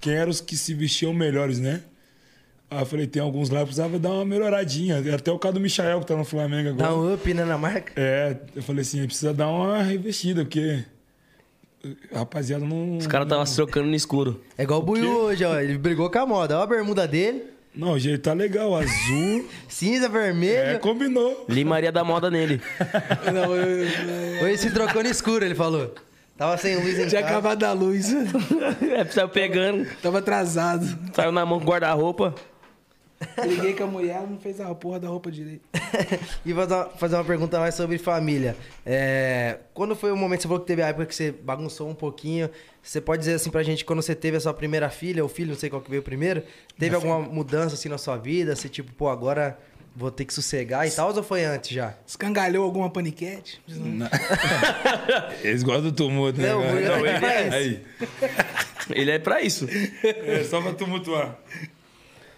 quem eram os que se vestiam melhores, né? Aí eu falei, tem alguns lá que precisava dar uma melhoradinha. Até o caso do Michael, que tá no Flamengo agora. dá um up, né, na marca. É, eu falei assim, precisa dar uma revestida, porque rapaziada não... Os caras estavam se trocando no escuro. É igual o Buiu hoje, ó. Ele brigou com a moda. Ó a bermuda dele. Não, o jeito tá legal, azul. Cinza, é, vermelho. combinou. Limaria da moda nele. Não, eu, eu, Hoje se trocou no escuro, ele falou. Tava sem luz em tinha casa. acabado a luz. é, saiu pegando, Tava atrasado. saiu na mão com guarda-roupa. Briguei com a mulher, ela não fez a porra da roupa direito. E vou fazer uma, fazer uma pergunta mais sobre família. É, quando foi o momento, você falou que teve a época que você bagunçou um pouquinho. Você pode dizer assim pra gente, quando você teve a sua primeira filha, ou filho, não sei qual que veio primeiro, teve alguma mudança assim na sua vida? Você tipo, pô, agora vou ter que sossegar e tal, ou foi antes já? Escangalhou alguma paniquete? Eles gostam do tumulto, né? Não, Não, ele faz. é. Aí. Ele é pra isso. É, só pra tumultuar.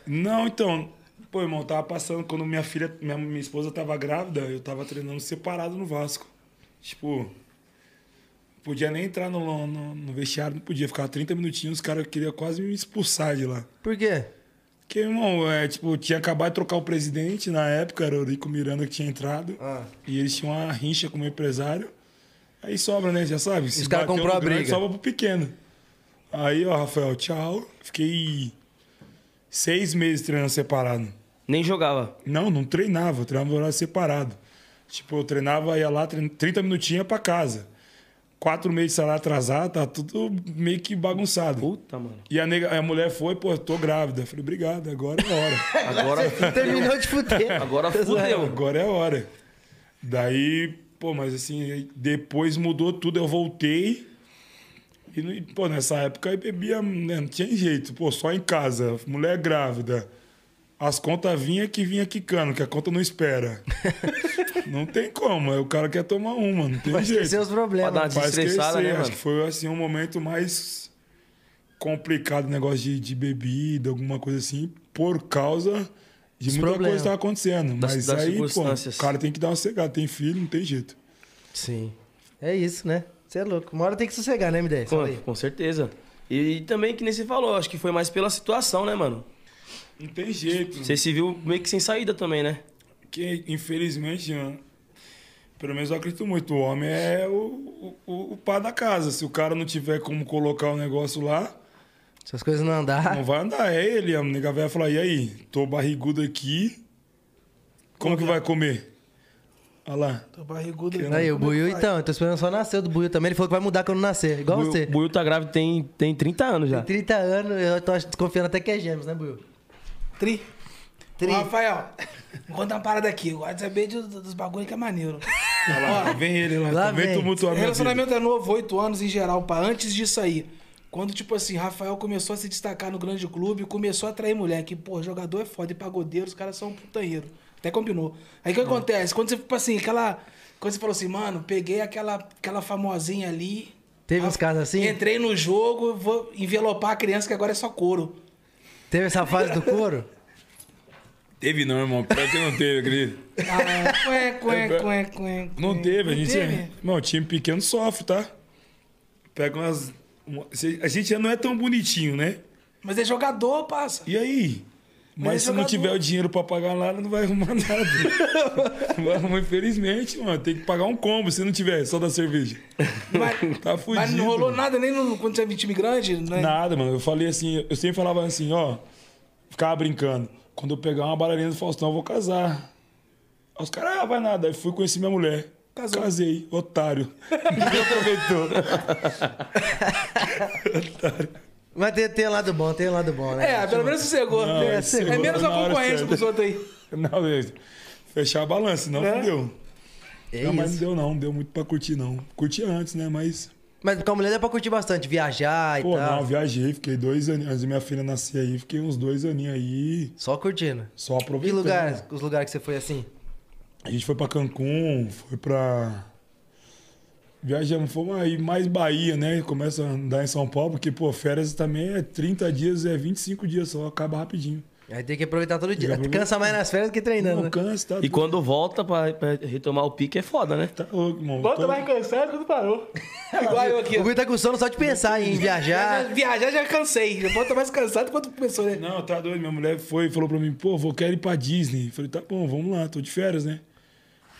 Não, então, pô, irmão, tava passando quando minha filha, minha, minha esposa tava grávida, eu tava treinando separado no Vasco. Tipo, podia nem entrar no, no, no vestiário, não podia, ficar 30 minutinhos, os caras queriam quase me expulsar de lá. Por quê? Porque, irmão, é, tipo, tinha acabado de trocar o presidente na época, era o Rico Miranda que tinha entrado. Ah. E eles tinham uma rincha com o empresário. Aí sobra, né? Já sabe? Se Os caras comprou a briga. Sobra pro pequeno. Aí, ó, Rafael, tchau. Fiquei seis meses treinando separado. Nem jogava. Não, não treinava, eu treinava no horário separado. Tipo, eu treinava, ia lá, trein- 30 minutinhos pra casa. Quatro meses de salário atrasado, tá tudo meio que bagunçado. Puta, mano. E a, nega- a mulher foi, pô, tô grávida. Eu falei, obrigado, agora é a hora. Agora, Terminou de fuder. agora fudeu. agora é a hora. Daí, pô, mas assim, depois mudou tudo, eu voltei. E, não- pô, nessa época eu bebia, né, não tinha jeito, pô, só em casa, mulher grávida. As contas vinha que vinha quicando, que a conta não espera. não tem como, aí o cara quer tomar uma, não tem Vai jeito. esquecer os Pra dar uma problemas. Faz desestressada, esquecer, né, acho mano? que foi assim um momento mais complicado, negócio de, de bebida, alguma coisa assim, por causa de Os muita problemas. coisa que estava acontecendo. Das- Mas das aí, pô, o cara tem que dar uma cegada, tem filho, não tem jeito. Sim. É isso, né? Você é louco. Uma hora tem que sossegar, né, M10? Fala Com, com certeza. E, também, que nem você falou, acho que foi mais pela situação, né, mano? Não tem jeito. Você se viu meio que sem saída também, né? Que, infelizmente, mano, pelo menos eu acredito muito, o homem é o, o, o pá da casa. Se o cara não tiver como colocar o negócio lá, Se as coisas não andar. Não vai andar, é ele. A nega vai falar, e aí? Tô barrigudo aqui. Como que vai comer? Olha lá. Tô barrigudo. Aí, o Como é Buiu, então, eu tô esperando só nascer do Buiu também. Ele falou que vai mudar quando nascer, igual Buiu, você. Buiu tá grávido tem, tem 30 anos já. 30 anos, eu tô desconfiando até que é gêmeos, né, Buiu? Tri. Tri. Ô, Rafael, vou contar uma parada aqui. Eu gosto saber de- dos bagulho que é maneiro. Olha lá, vem ele lá. Lá vem. vida. Relacionamento é novo, 8 anos em geral, pá. Antes disso aí. Quando, tipo assim, Rafael começou a se destacar no grande clube, começou a atrair mulher, que, pô, jogador é foda e pagodeiro, os caras são um putanheiro. Até combinou. Aí o que acontece? Quando você, tipo assim, aquela. Quando você falou assim, mano, peguei aquela, aquela famosinha ali. Teve uns a- casos assim? Entrei no jogo, vou envelopar a criança que agora é só couro. Teve essa fase do couro? Teve não, irmão. Pior que não teve, acredito. Ah, cué, cué, cué, cué, Não teve, a gente... teve? É... Não, time pequeno sofre, tá? Pega umas... uma- A gente já não é tão bonitinho, né? Mas é jogador, passa. E aí? Mas, se não tiver o dinheiro pra pagar nada, não vai arrumar nada. infelizmente, mano. Tem que pagar um combo se não tiver, só da cerveja. Mas, Tá fudido. mas não rolou nada nem no, quando você é time grande, né? Nada, mano. Eu falei assim, eu sempre falava assim, ó, ficava brincando. Quando eu pegar uma bailarina do Faustão, eu vou casar. Aí os caras, ah, vai nada. Aí fui conhecer minha mulher. Casou. Casei, otário. Ninguém aproveitou. Mas tem, tem um lado bom, tem um lado bom, né? É, pelo menos sossegou. Não, é, sossegou é menos a concorrência certa. com os outros aí. Não, beleza. Fechar a balança, não, É? não deu. É não, mas não isso. deu não, não deu muito pra curtir não. Curti antes, né, mas... Mas com a mulher dá pra curtir bastante, viajar e Pô, tal. não, viajei, fiquei dois anos, antes da minha filha nascer aí, fiquei uns dois aninhos aí, Só curtindo. só Que aproveitando. lugar, os lugares que você foi assim? A gente foi pra Cancún, foi pra. Viajamos, fomos aí mais Bahia, né? Começa a andar em São Paulo, porque, pô, férias também é 30 dias, é 25 dias só, acaba rapidinho. Aí tem que aproveitar todo dia. aproveitar. Cansa mais nas férias do que treinando, Não né? cansa, tá? E quando volta pra, pra retomar o pique é foda, né? Tá louco, irmão. Volta Tô- mais cansado quando parou. Igual eu aqui. O. Gui tá com sono só de pensar em viajar. Viajar já cansei. Volta mais cansado quando começou, né? Não, tá doido. Minha mulher foi e falou pra mim, pô, vou quero ir pra Disney. Falei, tá bom, vamos lá, tô de férias, né?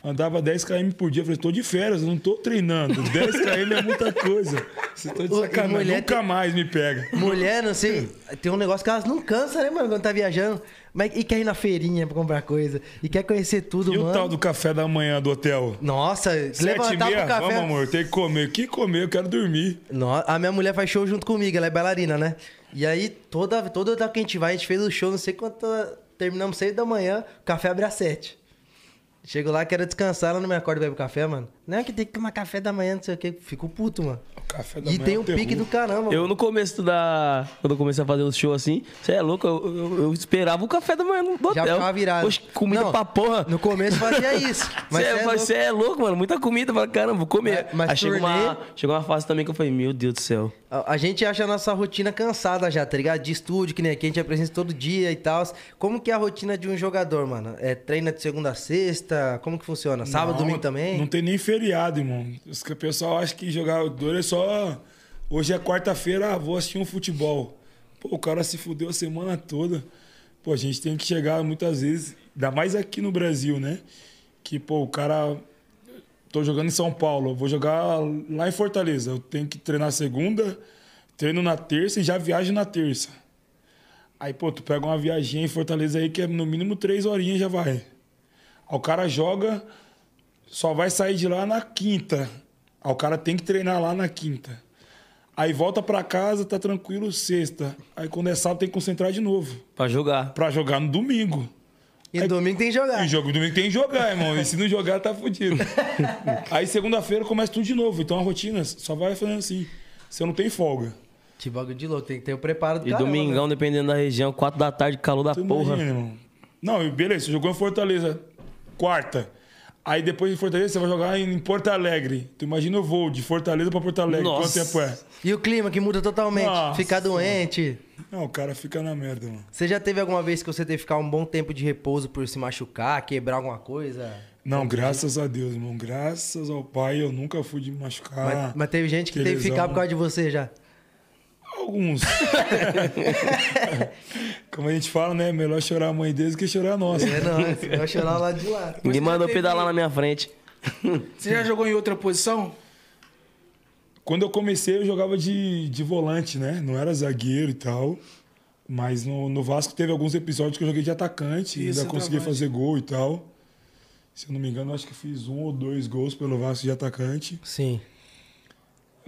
Andava 10 km por dia. Falei, tô de férias, eu não tô treinando. 10 km é muita coisa. Você tá de e sacanagem. Nunca tem- mais me pega. Mulher, não sei, tem um negócio que elas não cansam, né, mano, quando tá viajando. Mas, e quer ir na feirinha pra comprar coisa. E quer conhecer tudo, E mano. o tal do café da manhã do hotel? Nossa, Sete e levantar meia? pro café. Vamos, amor, tem que comer. O que comer? Eu quero dormir. No- a minha mulher faz show junto comigo, ela é bailarina, né? E aí, toda, toda que a gente vai, a gente fez o show, não sei quanto. Terminamos seis da manhã, o café abre às sete. Chego lá, quero descansar, ela não me acorda pra beber café, mano. Não, que tem que tomar café da manhã, não sei o quê. Fico puto, mano. O café da E manhã tem é um pique do caramba. Eu no começo da. Quando eu comecei a fazer os shows assim, você é louco, eu, eu- eu esperava o café da manhã no Já hotel. ficava virado. Oxe, comida Não, pra porra. No começo fazia isso. Mas Você cê é, é louco. você é louco, mano. Muita comida. Fala, caramba, vou comer. Mas- mas Aí chegou turnê- uma, chegou uma fase também que eu falei, meu Deus do céu. A, a gente acha a nossa rotina cansada já, tá ligado? De estúdio, que nem aqui, a gente apresenta todo dia e tal. Como que é a rotina de um jogador, mano? É treina de segunda a sexta? Como que funciona? Sábado, Não, domingo também? Não tem nem feriado, irmão. Os que o pessoal acha que jogador é só. Hoje é quarta-feira, ah, vou assistir um futebol. Pô, o cara se fudeu a semana toda. Pô, a gente tem que chegar muitas vezes, ainda mais aqui no Brasil, né? Que, pô, o cara. Tô jogando em São Paulo, vou jogar lá em Fortaleza. Eu tenho que treinar segunda, treino na terça e já viajo na terça. Aí, pô, tu pega uma viagem em Fortaleza aí que é no mínimo três horinhas já vai. Aí o cara joga, só vai sair de lá na quinta. Aí o cara tem que treinar lá na quinta. Aí volta pra casa, tá tranquilo, sexta. Aí quando é sábado tem que concentrar de novo. Pra jogar. Pra jogar no domingo. E domingo tem que jogar. E jogo domingo tem que jogar, irmão. E se não jogar, tá fudido. Aí segunda-feira começa tudo de novo. Então a rotina só vai fazendo assim. Você não tem folga. Que bagulho de louco, tem que ter o preparo do E caramba, domingão, dependendo da região, 4 da tarde, calor da Você porra. imagina, irmão. Não, beleza, você jogou em Fortaleza quarta. Aí depois de Fortaleza você vai jogar em Porto Alegre. Tu imagina o voo de Fortaleza pra Porto Alegre. Nossa. Quanto tempo é? E o clima que muda totalmente. Nossa. Ficar doente. Não, o cara fica na merda, mano. Você já teve alguma vez que você teve que ficar um bom tempo de repouso por se machucar, quebrar alguma coisa? Não, graças a Deus, irmão. Graças ao pai, eu nunca fui de machucar. mas, mas teve gente que que teve que ficar por causa de você já. Alguns. Como a gente fala, né? Melhor chorar a mãe deles que chorar a nossa. É nóis, vai chorar lá de lá. Você mandou pedalar na minha frente. Você já jogou em outra posição? Quando eu comecei, eu jogava de, de volante, né? Não era zagueiro e tal. Mas no, no Vasco teve alguns episódios que eu joguei de atacante. Isso, ainda conseguia centroavante. fazer gol e tal. Se eu não me engano, acho que fiz um ou dois gols pelo Vasco de atacante. Sim.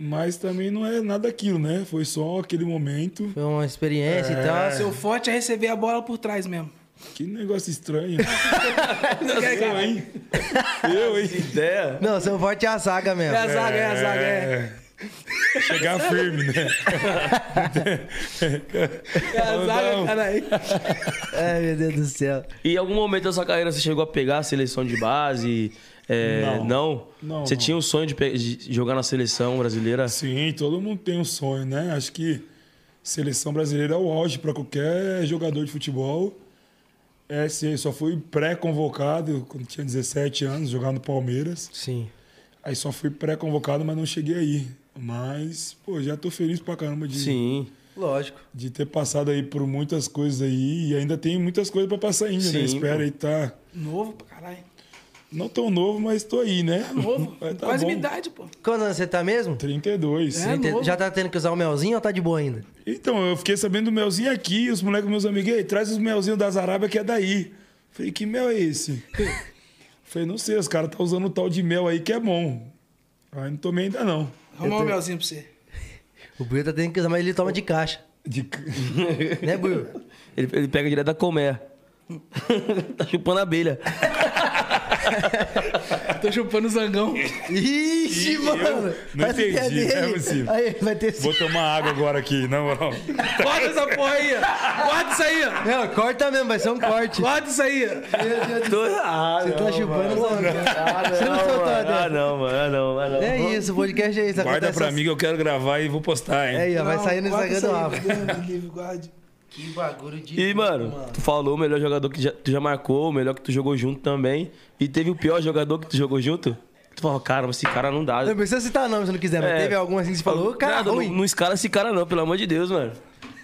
Mas também não é nada aquilo, né? Foi só aquele momento. Foi uma experiência É. e tal. Seu forte é receber a bola por trás mesmo. Que negócio estranho. É, eu, hein? Eu, hein? Ideia? Não, seu forte é a zaga mesmo. É a zaga, é a zaga, é. Chegar firme, né? É a zaga, Não. caralho. Ai, meu Deus do céu. E em algum momento da sua carreira você chegou a pegar a seleção de base? É, Não. não. Não, Você não. tinha o sonho de, de jogar na seleção brasileira? Sim, todo mundo tem um sonho, né? Acho que seleção brasileira é o auge para qualquer jogador de futebol. É, sim, só fui pré-convocado quando tinha 17 anos, jogar no Palmeiras. Sim. Aí só fui pré-convocado, mas não cheguei aí. Mas, pô, já tô feliz pra caramba de, Sim. Lógico. de ter passado aí por muitas coisas aí. E ainda tem muitas coisas pra passar ainda, né? Sim, Espero pô. aí tá. Novo pra caralho. Não tão novo, mas tô aí, né? Novo. Mas tá Quase bom. minha idade, pô. Quando você tá mesmo? 32. É. novo. Já tá tendo que usar o melzinho ou tá de boa ainda? Então, eu fiquei sabendo do melzinho aqui, os moleques, meus amigos, ei, traz os melzinhos das Arábia que é daí. Falei, que mel é esse? Falei, não sei, os caras tá usando o tal de mel aí que é bom. Aí não tomei ainda não. Arrumar um melzinho pra você. O Buiu tá tendo que usar, mas ele toma de caixa. De... Né, Buiu? Ele, ele pega direto da colmeia. tá chupando a abelha. Tô chupando zangão. Ixi, mano. não Essa aqui entendi, dele. não é possível. Aí, vai ter... Vou tomar água agora aqui, na moral. Corta essa porra aí. ó. Corta isso aí. ó. Não, corta mesmo, vai ser um corte. Corta isso aí. Tô... Ah, Você tá chupando o zangão. Ah, Você não soltou a mano. Ah, não, mano. Ah, não, ah, não. É isso, o podcast é isso. Guarda acontece pra assim. mim que eu quero gravar e vou postar, hein? É aí, ó, vai sair no Instagram do Rafa. Guarde. Que bagulho de... E, mano, tu falou o melhor jogador que já- tu já marcou, o melhor que tu jogou junto também. E teve o pior jogador que tu jogou junto? Tu falou, cara, esse cara não dá. Não precisa citar nome se não quiser, mas É. teve algum assim que você falou, cara, Nada, ruim. Não, não escala esse cara não, pelo amor de Deus, mano.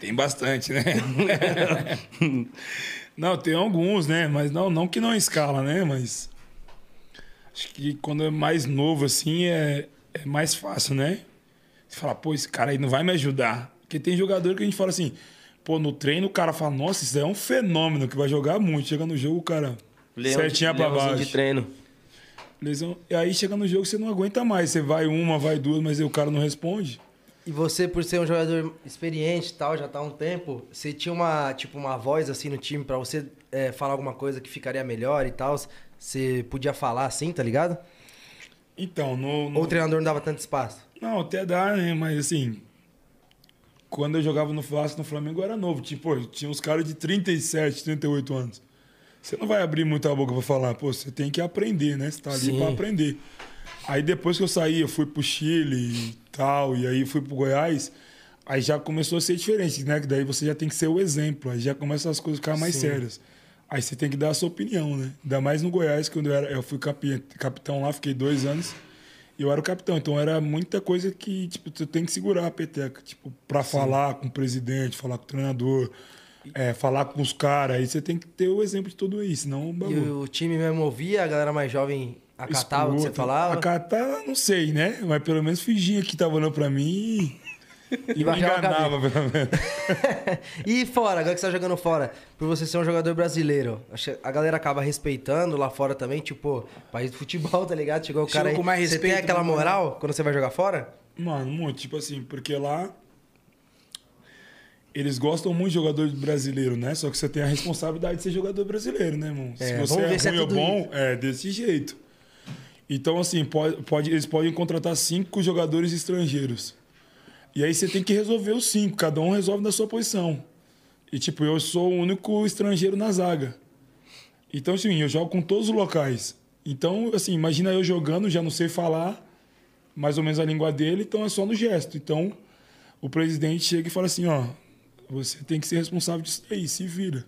Tem bastante, né? não, tem alguns, né? Mas não, não que não escala, né? Mas acho que quando é mais novo assim é, é mais fácil, né? Você fala, pô, esse cara aí não vai me ajudar. Porque tem jogador que a gente fala assim, pô, no treino o cara fala, nossa, isso é um fenômeno que vai jogar muito. Chega no jogo, o cara Leão certinha de, pra baixo. de treino. Lesão. E aí chega no jogo você não aguenta mais. Você vai uma, vai duas, mas aí o cara não responde. E você, por ser um jogador experiente e tal, já tá há um tempo, você tinha uma, tipo, uma voz assim no time pra você é, falar alguma coisa que ficaria melhor e tal? Você podia falar assim, tá ligado? Então, no, no- Ou o treinador não dava tanto espaço? Não, até dá, né? Mas assim, quando eu jogava no Vasco, no Flamengo, eu era novo. Tipo, tinha uns caras de 37, 38 anos. Você não vai abrir muito a boca pra falar, pô, você tem que aprender, né? Você tá ali Sim. pra aprender. Aí depois que eu saí, eu fui pro Chile e tal, e aí fui pro Goiás, aí já começou a ser diferente, né? Que daí você já tem que ser o exemplo, aí já começam as coisas a ficar mais sérias. Aí você tem que dar a sua opinião, né? Ainda mais no Goiás, quando eu, era, eu fui capi- capitão lá, fiquei dois anos. Eu era o capitão, então era muita coisa que, tipo, tu tem que segurar a peteca, tipo, pra falar com o presidente, falar com o treinador, é, falar com os caras, aí você tem que ter o exemplo de tudo isso, senão o E bagulho. o time mesmo ouvia, a galera mais jovem acatava o que você Escuta. falava? Acatar, não sei, né? Mas pelo menos fingia que tava olhando pra mim E me enganava, pelo menos. e fora, agora que você tá jogando fora, por você ser um jogador brasileiro, a galera acaba respeitando lá fora também, tipo, país de futebol, tá ligado? Chegou o Chegou cara aí. com mais você tem respeito, aquela moral quando você vai jogar fora? Mano, muito. Tipo assim, porque lá. Eles gostam muito de jogador brasileiro, né? Só que você tem a responsabilidade de ser jogador brasileiro, né, irmão? É, se você é se é ruim ou tudo bom, é desse jeito. Então, assim, pode, pode, eles podem contratar cinco jogadores estrangeiros. E aí você tem que resolver os cinco, cada um resolve na sua posição. E, tipo, eu sou o único estrangeiro na zaga. Então, assim, eu jogo com todos os locais. Então, assim, imagina eu jogando, já não sei falar mais ou menos a língua dele, então é só no gesto. Então, o presidente chega e fala assim, ó, você tem que ser responsável disso aí, se vira.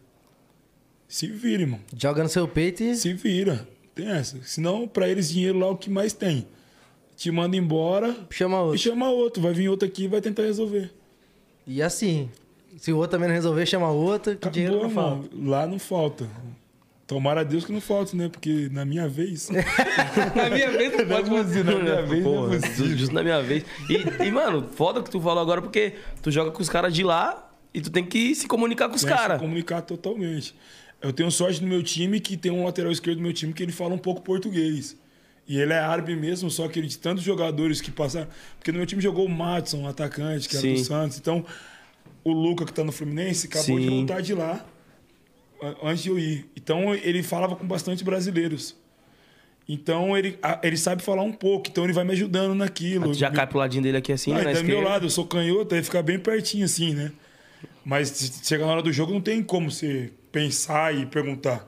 Se vira, irmão. Joga no seu peito e. Se vira. Tem essa. Senão, pra eles, dinheiro lá é o que mais tem. Te manda embora Chama e outro. chama outro. Vai vir outro aqui e vai tentar resolver. E assim, se o outro também não resolver, chama outro, que dinheiro não Acabou, falta. Lá não falta. Tomara a Deus que não falte, né? Porque na minha vez. Na minha vez não pode fazer. na minha vez não é possível. justo na minha vez. E, e, mano, foda o que tu falou agora, porque tu joga com os caras de lá e tu tem que se comunicar com os Tem que se caras. comunicar totalmente. Eu tenho sorte no meu time que tem um lateral esquerdo do meu time que ele fala um pouco português. E ele é árabe mesmo, só que ele de tantos jogadores que passaram. Porque no meu time jogou o Matson, um atacante, que era do Sim. Santos. Então, o Luca, que tá no Fluminense, acabou de Sim. voltar de lá antes de eu ir. Então, ele falava com bastante brasileiros. Então, ele, ele sabe falar um pouco. Então, ele vai me ajudando naquilo. Tu já cai pro ladinho dele aqui assim, ah, né? ele Na tá do meu lado, eu sou canhoto, aí fica bem pertinho assim, né? Mas se chegar na hora do jogo, não tem como você pensar e perguntar.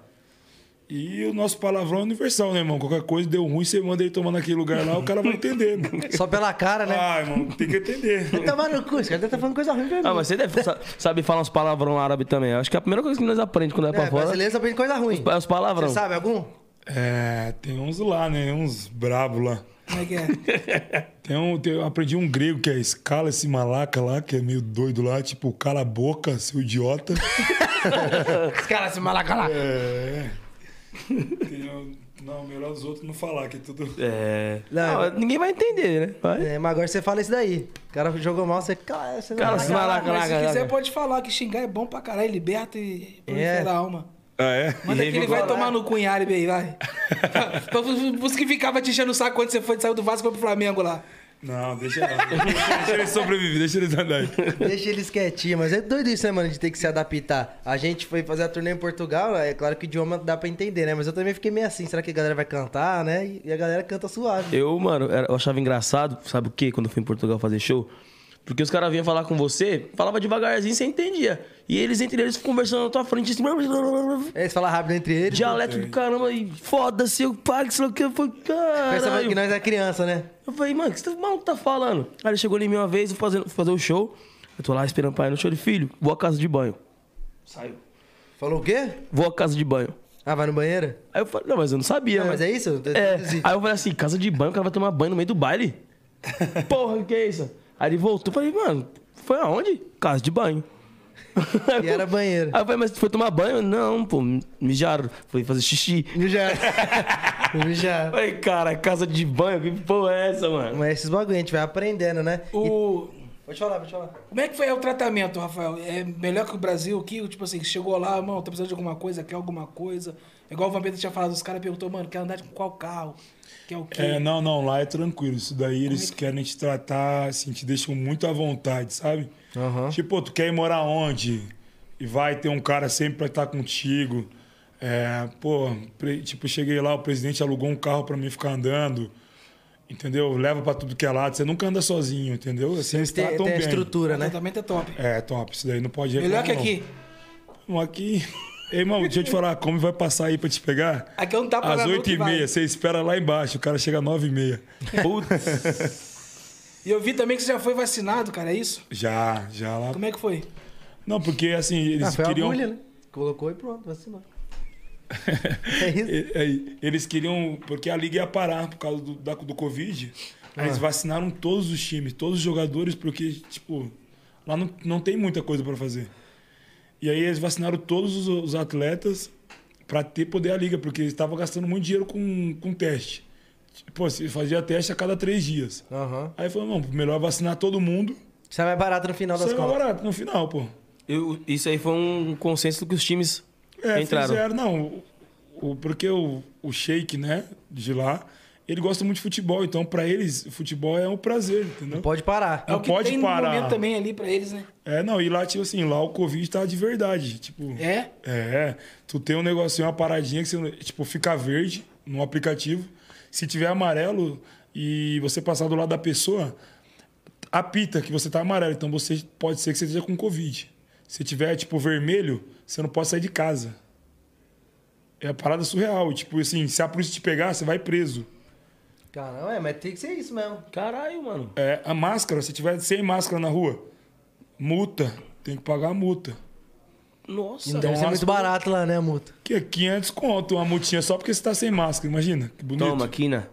E o nosso palavrão é universal, né, irmão? Qualquer coisa deu ruim, você manda ele tomar naquele lugar lá, o cara vai entender. mano. Só pela cara, né? Ah, irmão, tem que entender. Toma no cu, esse cara tá falando coisa ruim pra mim. Ah, mas você deve sa- saber falar uns palavrão árabe também. Acho que é a primeira coisa que nós aprendemos quando é pra é, fora brasileiro aprende coisa ruim. é os palavrão. Você sabe algum? É, tem uns lá, né? Uns brabos lá. Como é que é? Tem um, tem- eu aprendi um grego que é escala esse malaca lá, que é meio doido lá, tipo, cala a boca, seu idiota. Os caras se malaca lá. É. Não, melhor os outros não falar, que é tudo. É. Não, Não, ninguém vai entender, né? Vai. É, mas agora você fala isso daí. O cara jogou mal, você. Cara, você não Cara, vai- lá, Mas se quiser, pode falar que xingar é bom pra caralho, liberta e prolifera É. a alma. Ah, é? Manda que ele vai tomar no cu em árabe aí, vai. Você que ficava te enchendo o saco quando você foi, saiu do Vasco e foi pro Flamengo lá. Não, deixa lá. deixa ele sobreviver, deixa ele andar. Deixa eles quietinhos, mas é doido isso, né, mano? De ter que se adaptar. A gente foi fazer a turnê em Portugal, é claro que o idioma dá pra entender, né? Mas eu também fiquei meio assim, será que a galera vai cantar, né? E a galera canta suave. Eu, mano, eu achava engraçado, sabe o quê? Quando eu fui em Portugal fazer show? Porque os caras vinham falar com você, falava devagarzinho, você entendia. E eles, entre eles, conversando na tua frente, assim... É, Eles falam rápido entre eles. Dialeto do caramba, e foda-se, eu pago, sei lá o que. Eu falei, caralho. que nós é criança, né? Eu falei, mano, o que esse maluco tá falando? Aí ele chegou em mim uma vez, vou fazer, fazer o show. Eu tô lá esperando o pai no show de filho, vou à casa de banho. Saiu. Falou o quê? Vou à casa de banho. Ah, vai no banheiro? Aí eu falei, não, mas eu não sabia. Não, mas é isso? É. Aí eu falei assim, casa de banho, o cara vai tomar banho no meio do baile. Porra, o que é isso? Aí ele voltou, falei, mano, foi aonde? Casa de banho. E era banheiro. Aí eu falei, mas tu foi tomar banho? Não, pô, mijaram. Foi fazer xixi. Já. Já. Falei, cara, casa de banho, que porra é essa, mano? Mas esses bagulho a gente vai aprendendo, né? O... Pode falar, pode falar. Como é que foi o tratamento, Rafael? É melhor que o Brasil aqui? Tipo assim, chegou lá, mano, tá precisando de alguma coisa, quer alguma coisa? Igual o Vampeta tinha falado, os caras perguntou, mano, quer andar com qual carro? Quer o quê? É, não, não, lá é tranquilo. Isso daí eles querem te tratar, assim, te deixam muito à vontade, sabe? Aham. Tipo, tu quer ir morar onde? E vai ter um cara sempre pra estar contigo. É, pô, pre- tipo, cheguei lá, o presidente alugou um carro pra mim ficar andando. Entendeu? Leva pra tudo que é lado. Você nunca anda sozinho, entendeu? Assim, eles Tem, tratam tem a bem. estrutura, O né? tratamento é top. É, top. Isso daí não pode Melhor que não. aqui. Não, aqui... Ei, irmão, deixa eu te falar, como vai passar aí pra te pegar? Aqui eu não tá Às pagando oito e meia, você espera lá embaixo, o cara chega às nove e meia. Putz. E eu vi também que você já foi vacinado, cara, é isso? Já, já lá. Como é que foi? Não, porque assim, eles Ah, foi a queriam. agulha, né? Colocou e pronto, vacinou. é isso? Eles queriam. Porque a liga ia parar por causa do, da- do Covid. Aí Ah. eles vacinaram todos os times, todos os jogadores, porque, tipo, lá não, não tem muita coisa pra fazer. E aí eles vacinaram todos os, os atletas pra ter poder a liga, porque eles estavam gastando muito dinheiro com, com teste. Pô, você fazia teste a cada três dias. Aham. Aí falou, não, melhor vacinar todo mundo Sai mais barato no final das Sai mais contas. barato no final, pô. Eu- isso aí foi um consenso que os times É, entraram. fizeram, não. O, o- porque o, o Sheik, né, de lá, ele gosta muito de futebol. Então, pra eles, futebol é um prazer, entendeu? Não pode parar. É o Não que pode tem parar. momento também ali pra eles, né? É, não, e lá, tipo assim, lá o Covid tá de verdade. Tipo, É? É, tu tem um negocinho, uma paradinha que você, tipo, fica verde no aplicativo. Se tiver amarelo e você passar do lado da pessoa, apita que você tá amarelo. Então você pode ser que você esteja com Covid. Se tiver, tipo, vermelho, você não pode sair de casa. É a parada surreal. Tipo assim, se a polícia te pegar, você vai preso. Caramba, é, mas tem que ser isso mesmo. Caralho, mano. É, a máscara, se tiver sem máscara na rua, multa. Tem que pagar a multa. Nossa. E não deve ser lá muito barato lá, né, a multa? Que é 500 conto uma multinha só porque você tá sem máscara. Imagina, que bonito. Toma, Kina.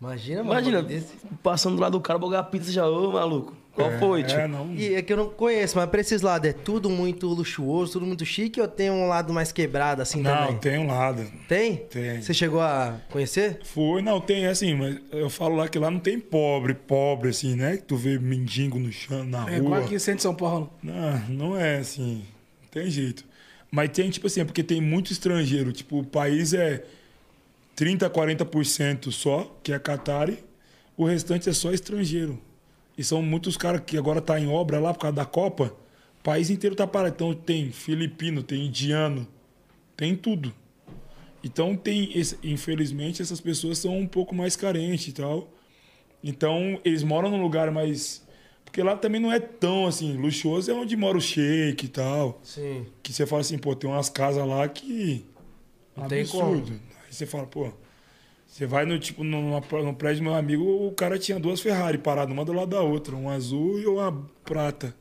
Imagina, mano. Imagina, passando do lado do cara, bogar a pizza já, ô maluco. Qual foi, tio? É, não. E é que eu não conheço, mas pra esses lados é tudo muito luxuoso, tudo muito chique ou tem um lado mais quebrado assim Não, também? tem um lado. Tem? Tem. Você chegou a conhecer? Foi, não, tem assim, mas eu falo lá que lá não tem pobre, pobre assim, né? Que tu vê mendigo no chão, na É rua. igual aqui no centro de São Paulo. Não, não é assim. Não tem jeito. Mas tem, tipo assim, é porque tem muito estrangeiro. Tipo, o país é 30%, 40% só, que é Qatari. O restante é só estrangeiro. E são muitos caras que agora tá em obra lá por causa da Copa. O país inteiro tá parado. Então tem filipino, tem indiano, tem tudo. Então tem, esse- infelizmente, essas pessoas são um pouco mais carentes e tal. Então eles moram num lugar mais. Porque lá também não é tão assim, luxuoso é onde mora o shake e tal. Sim. Que você fala assim, pô, tem umas casas lá que. Não tem absurdo. Aí você fala, pô. Você vai no tipo numa, no prédio do meu amigo, o cara tinha duas Ferrari paradas, uma do lado da outra, uma azul e uma prata.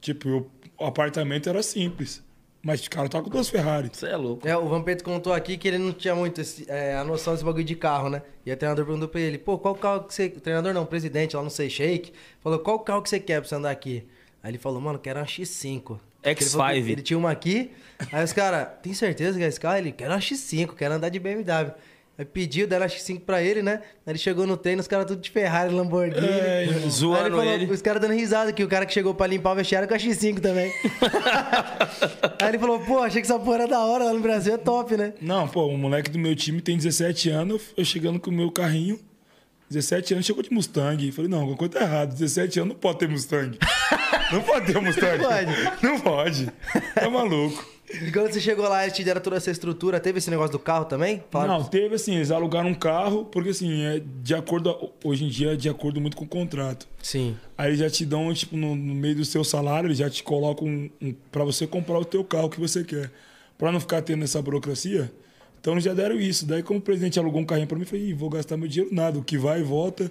Tipo, o- o apartamento era simples. Mas o cara tá com duas Ferrari. Você é louco. É, o Vampeta contou aqui que ele não tinha muito esse- é, a noção desse bagulho de carro, né? E o treinador perguntou pra ele, pô, qual carro que você... O treinador não, presidente lá, não sei, Shake, falou, qual carro que você quer pra você andar aqui? Aí ele falou, mano, quero uma X5. Ele falou que X5. Ele tinha uma aqui, aí os caras, tem certeza que é esse carro? Ele, quero uma X5, quero andar de BMW. Aí pediu, deram a X5 pra ele, né? Aí ele chegou no treino, os caras tudo de Ferrari, Lamborghini. É, Zoando ele falou, ele. os caras dando risada que o cara que chegou pra limpar o vestiário com a X5 também. Aí ele falou, pô, achei que essa porra era da hora lá no Brasil, é top, né? Não, pô, o moleque do meu time tem 17 anos, eu chegando com o meu carrinho. 17 anos chegou de Mustang. Falei, não, alguma coisa tá errada. 17 anos não pode ter Mustang. Não pode ter Mustang. Não pode. Não pode. Tá maluco. E quando você chegou lá, eles te deram toda essa estrutura, teve esse negócio do carro também? Falaram- Não, teve assim, eles alugaram um carro, porque assim, é de acordo. Hoje em dia é de acordo muito com o contrato. Sim. Aí eles já te dão, tipo, no, no meio do seu salário, eles já te colocam um, um, para você comprar o teu carro que você quer. Pra não ficar tendo essa burocracia. Então eles já deram isso. Daí, como o presidente alugou um carrinho pra mim, eu falei, vou gastar meu dinheiro nada. O que vai e volta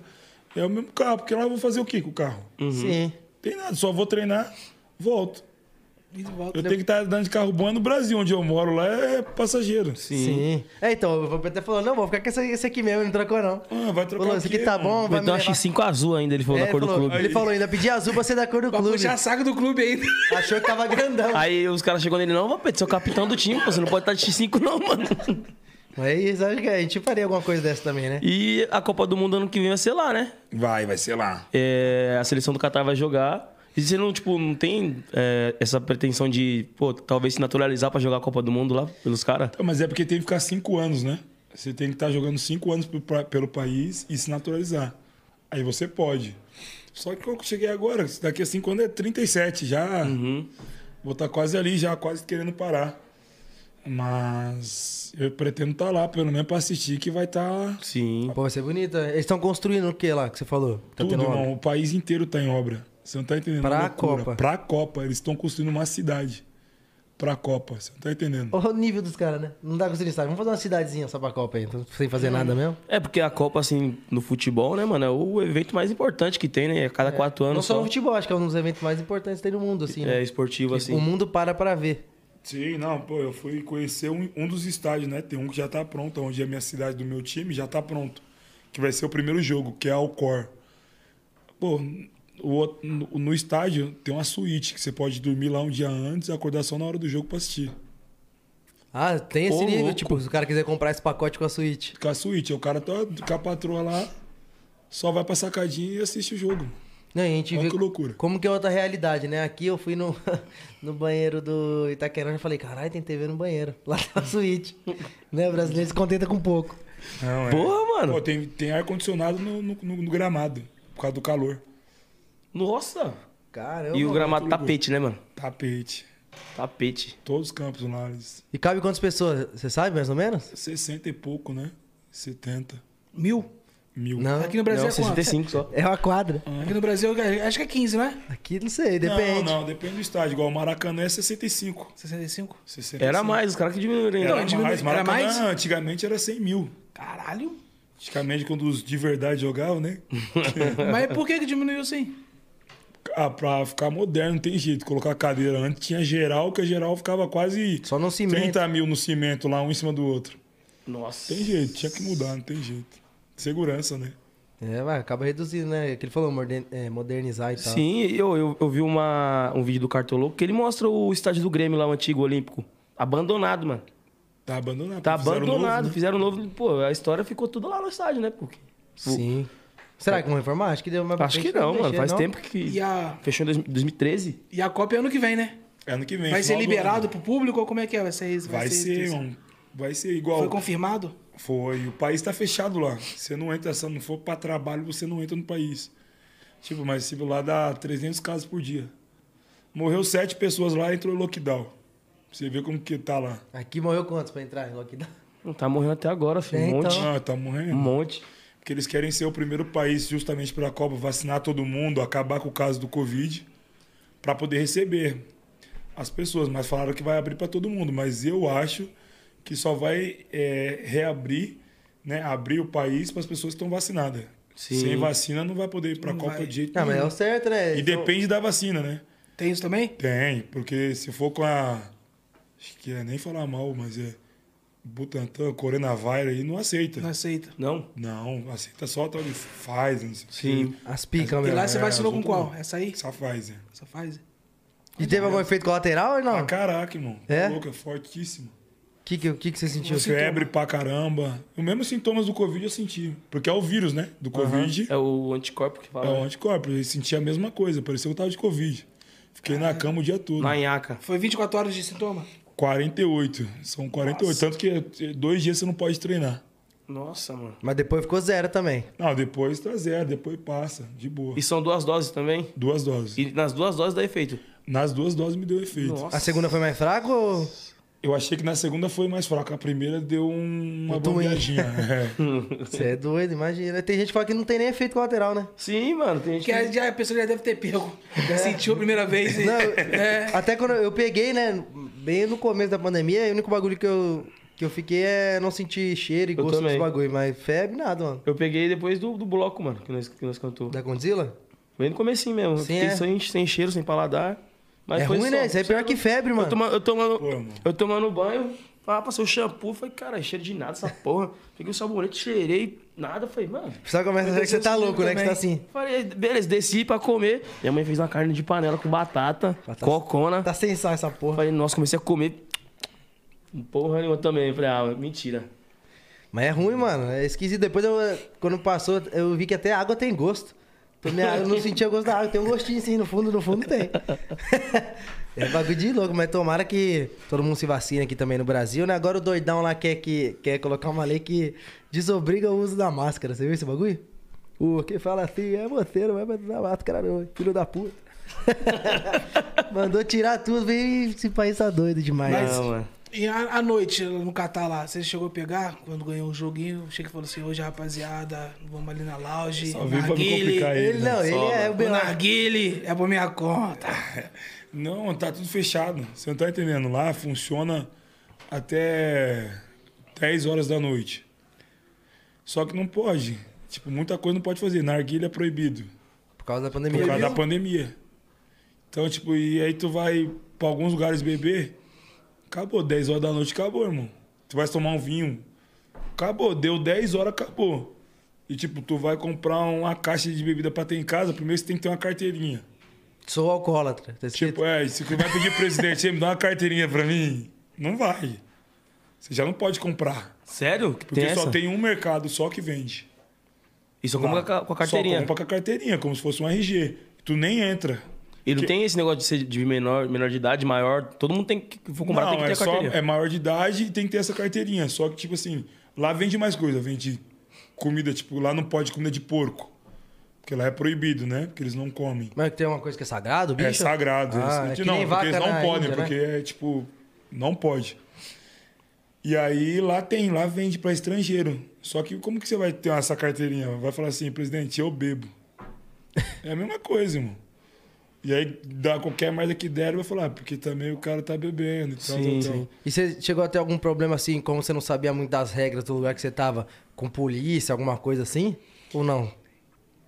é o mesmo carro, porque lá eu vou fazer o quê com o carro? Sim. Tem nada, só vou treinar, volto. Eu tenho que estar andando de carro bom no Brasil, onde eu moro, lá é passageiro. Sim. É, então, o Vampeta falou, não, vou ficar com esse, esse aqui mesmo, não trocou não. Ah, vai trocar Falou, esse aqui tá bom, vai ter uma levar... X5 azul ainda, ele falou, É, da cor ele, do falou, clube. ele falou ainda, pedi azul pra ser da cor do Pra clube. puxar saco do clube ainda. Achou que tava grandão. Aí os caras chegou nele, não, Vampeta, você é o capitão do time, pô, você não pode estar de X5 não, mano. Mas é isso, acho que a gente faria alguma coisa dessa também, né? E a Copa do Mundo ano que vem vai ser lá, né? Vai, vai ser lá. É, a seleção do Qatar vai jogar. E você não, tipo, não tem é, essa pretensão de, pô, talvez se naturalizar pra jogar a Copa do Mundo lá pelos caras? Então, Mas é porque tem que ficar cinco anos, né? Você tem que estar jogando cinco anos pro- pra- pelo país e se naturalizar. Aí você pode. Só que eu cheguei agora, daqui a cinco anos é 37, já. Vou estar quase ali, já quase querendo parar. Mas eu pretendo estar lá, pelo menos para assistir, que vai estar. Sim. Pô, vai ser bonito. Eles estão construindo o que lá que você falou? Tá tudo, tendo obra? irmão. O país inteiro está em obra. Você não tá entendendo? Pra a. Copa. Pra Copa. Eles estão construindo uma cidade. Pra Copa. Você não tá entendendo? Olha o nível dos caras, né? Não dá pra construir estádio. Vamos fazer uma cidadezinha só pra Copa aí, então, sem fazer nada mesmo. É porque a Copa, assim, no futebol, né, mano, é o evento mais importante que tem, né? A cada quatro Não anos só só. no futebol, acho que é um dos eventos mais importantes que tem no mundo, assim, né? É esportivo, assim. O mundo para pra ver. Sim, não, pô, eu fui conhecer um, um dos estádios, né? Tem um que já tá pronto, onde é a minha cidade do meu time, já tá pronto. Que vai ser o primeiro jogo, que é a Alcor. Pô, o, no, no estádio tem uma suíte que você pode dormir lá um dia antes e acordar só na hora do jogo pra assistir. Ah, tem esse Ô, nível, louco. tipo, se o cara quiser comprar esse pacote com a suíte. Com a suíte, o cara tá com a patroa lá, só vai pra sacadinha e assiste o jogo. Não, e a gente Olha vê que loucura. como que é outra realidade, né? Aqui eu fui no, no banheiro do Itaquerão e falei, caralho, tem TV no banheiro. Lá tá a suíte. né? O brasileiro se contenta com pouco. Não, é. Porra, mano. Pô, tem, tem ar-condicionado no, no, no- no gramado, por causa do calor. Nossa. Caramba. E o gramado tapete, né, mano? Tapete. Tapete. Todos os campos lá, eles- E cabe quantas pessoas? Você sabe, mais ou menos? 60 e pouco, né? 70 Mil? mil. Não. Aqui no Brasil Não, é quanto? 65 só. É uma quadra. Aqui no Brasil, acho que é 15, não é? Aqui não sei, depende. Não, não, depende do estádio. Igual o Maracanã é 65. 65? 65. Era mais, os caras que diminuíram. Era Não, mais. era Maracanã mais? antigamente era 100 mil. Caralho. Antigamente, quando os de verdade jogavam, né? Mas por que que diminuiu assim? Ah, pra ficar moderno, não tem jeito. Colocar cadeira. Antes tinha geral, que a geral ficava quase Só no cimento. 30 mil no cimento lá, um em cima do outro. Nossa. Tem jeito, tinha que mudar, não tem jeito. Segurança, né? É, vai, acaba reduzindo, né? Que ele falou, é, modernizar e tal. Sim, eu, eu, eu vi uma, um vídeo do Cartoloco que ele mostra o estádio do Grêmio lá, o antigo Olímpico. Abandonado, mano. Tá abandonado. Tá fizeram abandonado. novo, né? Fizeram novo. Pô, a história ficou tudo lá no estádio, né? Porque... Sim. Será que vão reformar? Acho que deu mais Acho que não, mano. mexer, Faz não? tempo que. E a, Fechou em dois- 2013. e a Copa é ano que vem, né? Ano que vem. Vai ser liberado ano. pro público ou como é que é? Vai ser isso? Vai ser, mano. Vai ser igual. Foi confirmado? Foi. O país tá fechado lá. Você não entra, se não for pra trabalho, você não entra no país. Tipo, mas tipo, lá dá 300 casos por dia. Morreu sete pessoas lá, entrou em lockdown. Você vê como que tá lá. Aqui morreu quantos pra entrar em lockdown? Não tá morrendo até agora, filho. É, Um monte. então. Ah, tá morrendo. Um monte. Porque eles querem ser o primeiro país, justamente pela Copa, vacinar todo mundo, acabar com o caso do Covid, para poder receber as pessoas. Mas falaram que vai abrir para todo mundo. Mas eu acho que só vai é, reabrir, né, abrir o país para as pessoas que estão vacinadas. Sim. Sem vacina não vai poder ir para a Não Copa vai. de jeito Ah, mas é nenhum. o certo, né? E Então- depende da vacina, né? Tem isso também? Tem, porque se for com a. Acho que é nem falar mal, mas é. Butantan, Coronavírus aí, não aceita. Não aceita. Não? Não, aceita só tal de Pfizer, Sim. As picas E mesmo. lá você É, vacinou com qual? Essa aí? Só Pfizer. Essa faz? E teve algum efeito colateral ou não? Ah, caraca, irmão. Tá É? louco, é fortíssimo. O que, que, que, que você sentiu? Febre pra caramba. Os mesmos sintomas do Covid eu senti. Porque é o vírus, né? Do Covid. É o anticorpo que É, fala. o né? anticorpo. Eu senti a mesma coisa. Parecia que eu tava de Covid. Fiquei na cama o dia todo. Na nhaca. Foi 24 horas de sintoma? 48. São 48. Tanto que eh, dois dias você não pode treinar. Nossa, mano. Mas depois ficou zero também. Não, depois tá zero, depois passa, de boa. E são duas doses também? Duas doses. E nas duas doses dá efeito. Nas duas doses me deu efeito. Nossa. A segunda foi mais fraca ou... Eu achei que na segunda foi mais fraca. A primeira deu um- uma Um bombeadinha. É. Você é doido, imagina. Tem gente que fala que não tem nem efeito colateral, né? Sim, mano. Tem gente Que que... a, já, a pessoa já deve ter pego. Já sentiu a primeira vez. e- Não, É. Até quando eu peguei, né? Bem no começo da pandemia, o único bagulho que eu, que eu fiquei é não sentir cheiro e Eu gosto dos bagulho. Mas febre, nada, mano. Eu peguei depois do, do bloco, mano, que nós, que nós cantou. Da Godzilla? Bem no comecinho mesmo. Sim, é. sem, sem cheiro, sem paladar. Mas é foi ruim, só- né? Isso aí é pior que febre, Eu mano. tomando, eu tomando, Pô, mano. eu tomando banho, ah, passei o shampoo, falei, cara, cheiro de nada essa porra. Peguei o sabonete, cheirei, nada, falei, mano. Só começa a achar que você tá louco, né? Que você tá assim. Falei, beleza, desci pra comer. Minha mãe fez uma carne de panela com batata, Batata. cocona. Tá sem sal essa porra. Falei, nossa, comecei a comer. Porra nenhuma também. Falei, ah, mentira. Mas é ruim, mano. É esquisito. Depois, eu, quando passou, eu vi que até a água tem gosto. Tomei água, eu não sentia gosto da água. Tem um gostinho assim, no fundo, no fundo tem. é bagulho de louco, mas tomara que todo mundo se vacine aqui também no Brasil, né? Agora o doidão lá quer, que, quer colocar uma lei que desobriga o uso da máscara. Você viu esse bagulho? O que fala assim, é você, não vai usar máscara não, filho da puta. Mandou tirar tudo, veio esse país tá doido demais. Mas- Não, mano. E a, a noite no Catar lá, você chegou a pegar quando ganhou o joguinho? Chega e falou assim: hoje, rapaziada, vamos ali na lounge. Só veio pra me narguile, complicar ele. Ele não, ele Só, é o O Belão. narguile é por minha conta. Não, tá tudo fechado. Você não tá entendendo. Lá funciona até 10 horas da noite. Só que não pode. Tipo, muita coisa não pode fazer. Narguilha é proibido. Por causa da Por pandemia. causa da pandemia. Então, tipo, e aí tu vai pra alguns lugares beber, acabou, 10 horas da noite, acabou, irmão. Tu vai tomar um vinho, acabou, deu 10 horas, acabou. E tipo, tu vai comprar uma caixa de bebida pra ter em casa, primeiro você tem que ter uma carteirinha. Sou alcoólatra. Tá escrito? Tipo, é, se tu vai pedir presidente, "Ei, me dá uma carteirinha pra mim, não vai. Você já não pode comprar. Sério? Que Porque tem só essa? tem um mercado só que vende. E só compra com a- com a carteirinha. Só compra com a carteirinha, como se fosse um RG. Tu nem entra. E não Que- tem esse negócio de ser de menor, menor de idade, maior. Todo mundo tem que for comprar, não, tem que ter é a só carteirinha. é maior de idade e tem que ter essa carteirinha. Só que, tipo assim, lá vende mais coisa. Vende comida, tipo, lá não pode comida de porco. Porque lá é proibido, né? Porque eles não comem. Mas tem uma coisa que é sagrado, bicho? É sagrado. Ah, eles, é que não, nem porque eles não podem, Índia, né? porque é tipo, não pode. E aí lá tem, lá vende pra estrangeiro. Só que como que você vai ter essa carteirinha? Vai falar assim, presidente, eu bebo. É a mesma coisa, irmão. E aí dá qualquer merda que der, vai falar, ah, porque também o cara tá bebendo. e tal, Sim, tal. sim. E você chegou a ter algum problema assim, como você não sabia muito das regras do lugar que você tava, com polícia, alguma coisa assim? Ou não?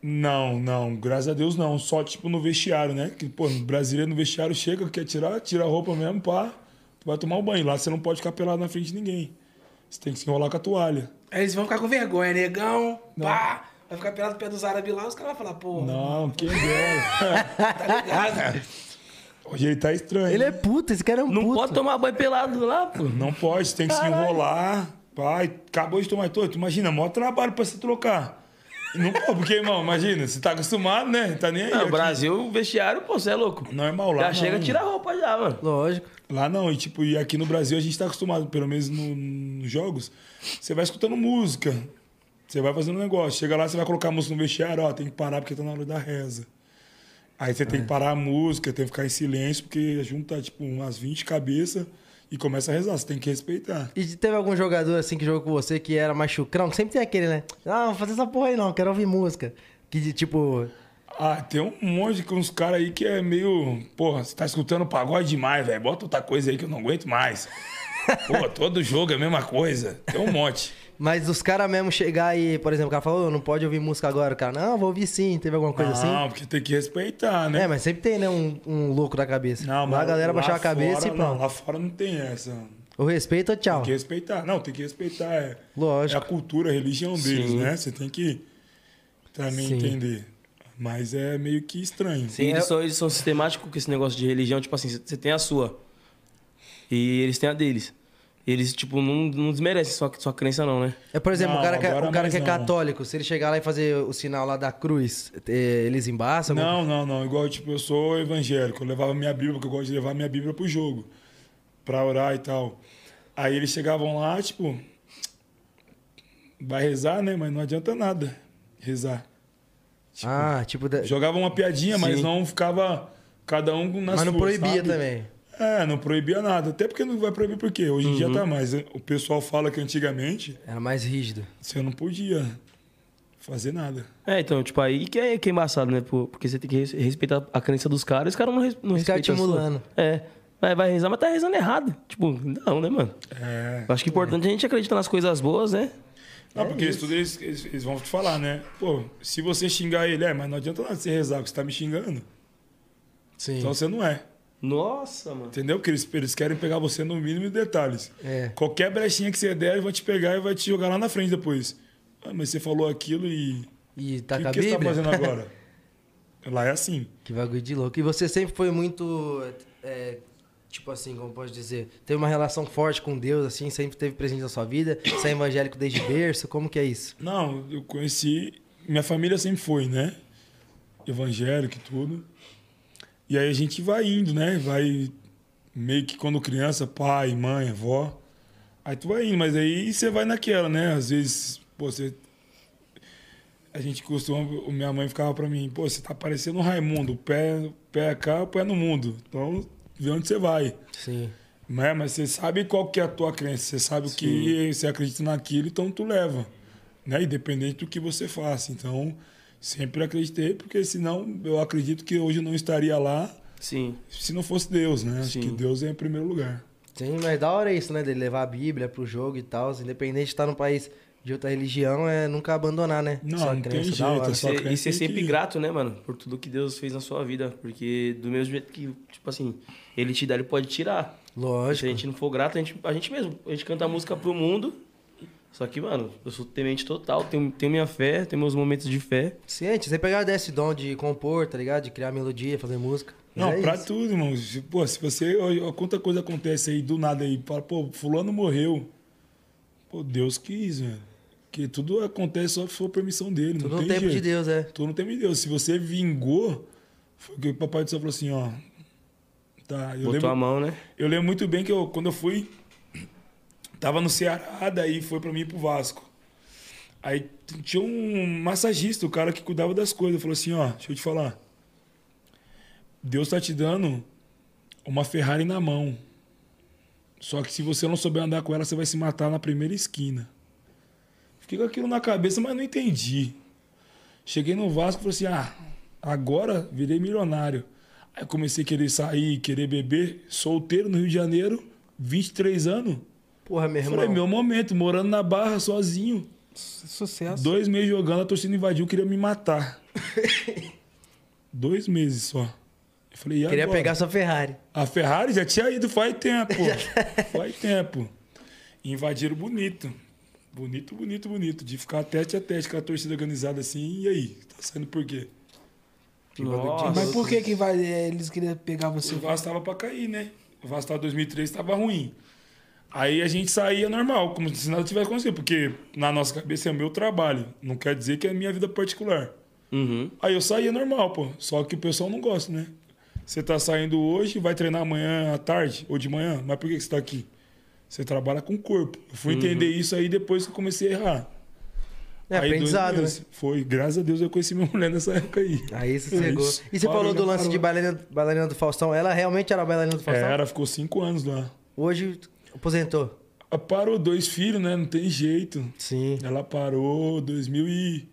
Não, não, graças a Deus não. Só tipo no vestiário, né? Que, pô, no brasileiro no vestiário chega, quer tirar, tira a roupa mesmo, pá. Tu vai tomar um banho. Lá você não pode ficar pelado na frente de ninguém. Você tem que se enrolar com a toalha. Aí eles vão ficar com vergonha, negão, pá. Vai ficar pelado do pé dos árabes lá, os caras vão falar, pô, Não, quem dera. tá ligado? Hoje ele tá estranho. Ele é puto, esse cara é um Não puto. pode tomar banho pelado lá, pô. Não pode, você tem que se enrolar. Pai, acabou de tomar todo. Tu imagina, maior trabalho pra se trocar. Não pode, porque, irmão, imagina, você tá acostumado, né? Tá nem aí. Não, aqui. Brasil, o vestiário, pô, você é louco. Normal lá. Já não. chega, tira a roupa já, mano. Lógico. Lá não, e tipo, e aqui no Brasil a gente tá acostumado, pelo menos no- nos jogos, você vai escutando música, você vai fazendo um negócio, chega lá, você vai colocar a música no vestiário, ó, tem que parar porque tá na hora da reza. Aí você tem que parar a música, tem que ficar em silêncio, porque junta, tipo, umas 20 cabeças e começa a rezar, você tem que respeitar. E teve algum jogador assim que jogou com você que era mais chucrão? Sempre tem aquele, né? Ah, não vou fazer essa porra aí não, quero ouvir música. Que de tipo. Ah, tem um monte de uns caras aí que é meio. Porra, você tá escutando pagode demais, velho. Bota outra coisa aí que eu não aguento mais. Pô, todo jogo é a mesma coisa. Tem um monte. Mas os caras mesmo chegar e, por exemplo, o cara falou, "Ô, não pode ouvir música agora. O cara, não, vou ouvir sim. Teve alguma coisa assim? Não, porque tem que respeitar, né? É, mas sempre tem, né, um, um louco da cabeça. Não, lá mas a galera baixar a cabeça fora, e pronto. Não, lá fora não tem essa. O respeito, tchau. Tem que respeitar. Não, tem que respeitar. É, Lógico. é a cultura, a religião deles, Sim. né? Você tem que também Sim. entender. Mas é meio que estranho. Sim, eles, são, eles são sistemáticos com esse negócio de religião. Tipo assim, você tem a sua. E eles têm a deles. Eles, tipo, não, não desmerecem sua, sua crença, não, né? É, por exemplo, Não, o cara, que, é- o cara que é não. católico, se ele chegar lá e fazer o sinal lá da cruz, eh, eles embaçam? Não, não, não. Igual, tipo, eu sou evangélico. Eu levava minha Bíblia, porque eu gosto de levar minha Bíblia pro jogo. Pra orar e tal. Aí eles chegavam lá, tipo... Vai rezar, né? Mas não adianta nada rezar. Ah, tipo... da- Jogava uma piadinha, mas Sim. não ficava cada um na Mas sua, não proibia sabe? também. É, não proibia nada. Até porque não vai proibir por quê? Hoje em dia Uhum. tá mais. O pessoal fala que antigamente Era mais rígido. você não podia fazer nada. É, então, tipo, aí que é, que é embaçado, né? Porque você tem que res- respeitar a crença dos caras e os caras não, res- não Os caras respeitam. a sua. estimulando. É. Vai, vai rezar, mas tá rezando errado. Tipo, não, né, mano? É. Eu acho que é importante a gente acreditar nas coisas boas, né? Não, porque isso tudo eles, eles, eles vão te falar, né? Pô, se você xingar ele, é, mas não adianta nada você rezar, porque você tá me xingando. Sim. Então você não é. Nossa, mano. Entendeu? Porque eles, eles querem pegar você no mínimo de detalhes. É. Qualquer brechinha que você der, eles vão te pegar e vai te jogar lá na frente depois. Ah, mas você falou aquilo e. E O tá que, com a que você tá fazendo agora? lá é assim. Que bagulho de louco. E você sempre foi muito. é, tipo assim, como pode dizer? Teve uma relação forte com Deus, assim, sempre teve presente na sua vida? Você é evangélico desde berço? Como que é isso? Não, eu conheci. Minha família sempre foi, né? Evangélico e tudo. E aí a gente vai indo, né? Vai meio que quando criança, pai, mãe, avó. Aí tu vai indo, mas aí você vai naquela, né? Às vezes, pô, você. A gente costuma. Minha mãe ficava pra mim, pô, você tá parecendo um Raimundo, o pé, pé cá, o pé no mundo. Então, vê onde você vai. Sim. Né? Mas você sabe qual que é a tua crença, você sabe o que você acredita naquilo, então tu leva. Né? Independente do que você faça. Então, sempre acreditei, porque senão eu acredito que hoje eu não estaria lá Sim. se não fosse Deus, né? Acho Sim. que Deus é em primeiro lugar. Sim, mas da hora é isso, né? Dele levar a Bíblia pro jogo e tal. Independente de estar num país de outra religião, é nunca abandonar, né? Não, Sua não tem crença, da jeito, é só- Ser- crença e ser tem sempre que- grato, né, mano? Por tudo que Deus fez na sua vida. Porque do mesmo jeito que, tipo assim, ele te dá, ele pode tirar. Se Lógico. a gente não for grato, a gente, a gente mesmo, a gente canta música pro mundo. Só que, mano, eu sou temente total, tenho, tenho minha fé, tenho meus momentos de fé. Ciente, você pegar desse dom de compor, tá ligado? De criar melodia, fazer música. Não, é pra isso. tudo, irmão. Pô, se você. Olha, quanta coisa acontece aí do nada aí. Fala, pô, fulano morreu. Pô, Deus quis, velho. Porque tudo acontece só se for permissão dele. Tudo não no tem tempo de jeito. Deus, é. Tudo no tempo de Deus. Se você vingou, foi o que o papai do céu falou assim, ó. Tá, eu Botou lembro, a mão, né? eu lembro muito bem que eu, quando eu fui, tava no Ceará, daí foi pra mim pro Vasco. Aí tinha um massagista, o cara que cuidava das coisas, falou assim, ó, deixa eu te falar. Deus tá te dando uma Ferrari na mão. Só que se você não souber andar com ela, você vai se matar na primeira esquina. Fiquei com aquilo na cabeça, mas não entendi. Cheguei no Vasco e falei assim: ah, agora virei milionário. Aí comecei a querer sair, querer beber, solteiro no Rio de Janeiro, 23 anos. Porra, meu irmão. Falei, meu momento, morando na barra sozinho. Sucesso. Dois meses jogando, a torcida invadiu, queria me matar. Dois meses só. Eu falei, e Queria agora? pegar sua Ferrari. A Ferrari já tinha ido faz tempo. faz tempo. Invadiram bonito. Bonito, bonito, bonito. De ficar tete a tete com a torcida organizada assim. E aí? Tá saindo por quê? Nossa. Mas por que, que vai, eles queriam pegar você? O Vasco tava pra cair, né? O Vasco tava 2003, tava ruim. Aí a gente saía normal, como se nada tivesse acontecido. Porque na nossa cabeça é meu trabalho. Não quer dizer que é a minha vida particular. Uhum. Aí eu saía normal, pô. Só que o pessoal não gosta, né? Você tá saindo hoje, vai treinar amanhã à tarde ou de manhã, mas por que que você tá aqui? Você trabalha com o corpo. Eu fui entender isso aí depois que eu comecei a errar. É Aí, aprendizado, né? Foi, graças a Deus eu conheci minha mulher nessa época aí. Aí você É chegou. E você falou do lance Parou. de bailarina, bailarina do Faustão. Ela realmente era bailarina do É, Faustão? ela ficou cinco anos lá. Hoje aposentou. Ela Parou dois filhos, né? Não tem jeito. Sim. Ela parou 2000 e...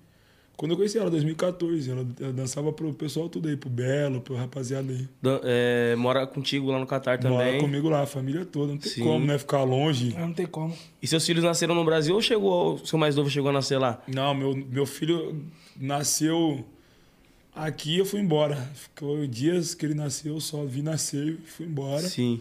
Quando eu conheci ela, 2014. Ela, ela dançava pro pessoal tudo aí, pro Belo, pro rapaziada aí. Dan- é, mora contigo lá no Catar também. Mora comigo lá, a família toda. Não tem Sim. como, né? Ficar longe. Ah, Não tem como. E seus filhos nasceram no Brasil ou chegou, o seu mais novo chegou a nascer lá? Não, meu, meu filho nasceu aqui eu fui embora. Ficou dias que ele nasceu, eu só vi nascer e fui embora. Sim.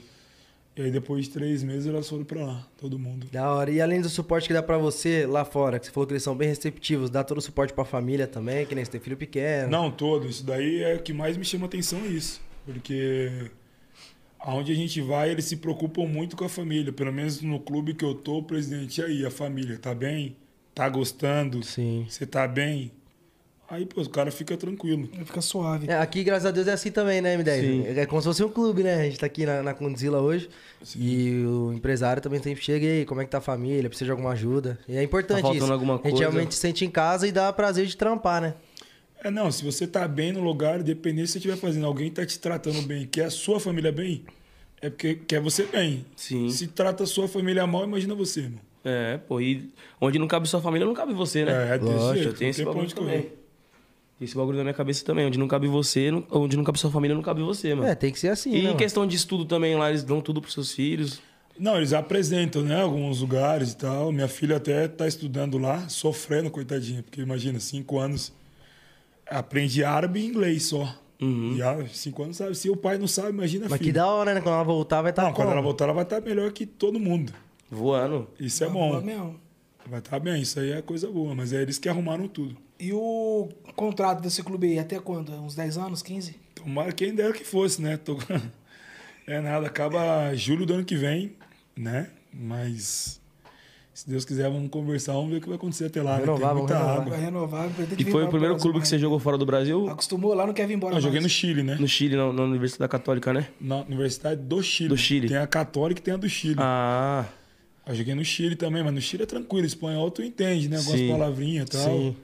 E aí depois de três meses elas foram pra lá, todo mundo. Da hora. E além do suporte que dá pra você lá fora, que você falou que eles são bem receptivos, dá todo o suporte pra família também, que nem você tem filho pequeno. Não, todo. Isso daí é o que mais me chama atenção é isso. Porque aonde a gente vai, eles se preocupam muito com a família. Pelo menos no clube que eu tô, o presidente, e aí, a família, tá bem? Tá gostando? Sim. Você tá bem? Aí, pô, o cara fica tranquilo. Fica suave. É, aqui, graças a Deus, é assim também, né, M10? Sim. É como se fosse um clube, né? A gente tá aqui na, na Condzilla hoje. E o empresário também sempre chega e aí, como é que tá a família? Precisa de alguma ajuda? E é importante Tá faltando isso. alguma A gente coisa? realmente se sente em casa e dá prazer de trampar, né? É, não, se você tá bem no lugar, independente se você estiver fazendo, alguém tá te tratando bem, quer a sua família bem, é porque quer você bem. Sim. Se trata a sua família mal, imagina você, mano. É, pô, e onde não cabe sua família, não cabe você, né? É, é desse Lógico, jeito, eu tenho não esse tem bagulho onde também. correr. Esse bagulho na minha cabeça também. Onde não cabe você, não- onde não cabe sua família, não cabe você, mano. É, tem que ser assim, e né? em mano? questão de estudo também, lá eles dão tudo pros seus filhos. Não, eles apresentam, né? Alguns lugares e tal. Minha filha até tá estudando lá, sofrendo, coitadinha. Porque imagina, cinco anos, aprende árabe e inglês só. E ah, cinco anos sabe. Se o pai não sabe, imagina a Mas que da hora, né? Quando ela voltar, vai estar Não, quando ela voltar, ela vai estar melhor que todo mundo. Voando. Isso é Tá bom. Vai estar bem, isso aí é coisa boa. Mas é eles que arrumaram tudo. E o contrato desse clube aí, até quando? Uns 10 anos, 15? Tomara quem dera que fosse, né? Tô... É nada, acaba julho do ano que vem, né? Mas se Deus quiser, vamos conversar, vamos ver o que vai acontecer até lá. né? Renovar, Tem vamos muita renovar. água. Vai renovar, E foi o primeiro clube que você jogou fora do Brasil? Acostumou lá, não quer vir embora Não, eu joguei no. Chile, né? No Chile, na, na Universidade Católica, né? Na Universidade do Chile. Do Chile. Tem a Católica e tem a do Chile. Ah, Eu joguei no Chile também, mas no Chile é tranquilo. Espanhol tu entende, né? Algumas palavrinhas e tal. Sim.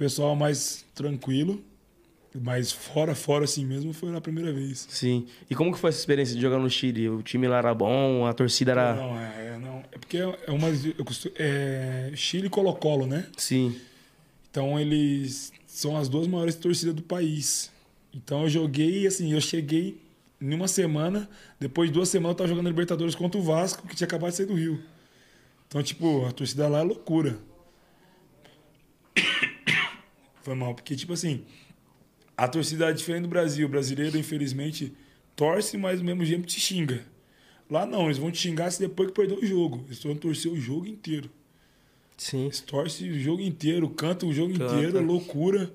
Pessoal mais tranquilo. Mas fora, fora assim mesmo, foi na primeira vez. sim. E como que foi essa experiência de jogar no Chile? O time lá era bom, a torcida era... Não, é, é, não. É porque é uma. eu costu- é Chile e Colo-Colo, né? Sim. Então eles são as duas maiores torcidas do país. Então eu joguei, assim, eu cheguei em uma semana, depois de duas semanas eu tava jogando Libertadores contra o Vasco, que tinha acabado de sair do Rio. Então, tipo, a torcida lá é loucura. Foi mal, porque, tipo assim, a torcida é diferente do Brasil. O brasileiro, infelizmente, torce, mas ao mesmo tempo te xinga. Lá não, eles vão te xingar se depois que perder o jogo. Eles vão torcer o jogo inteiro. Sim. Eles torcem o jogo inteiro, cantam o jogo Canta. inteiro, é loucura.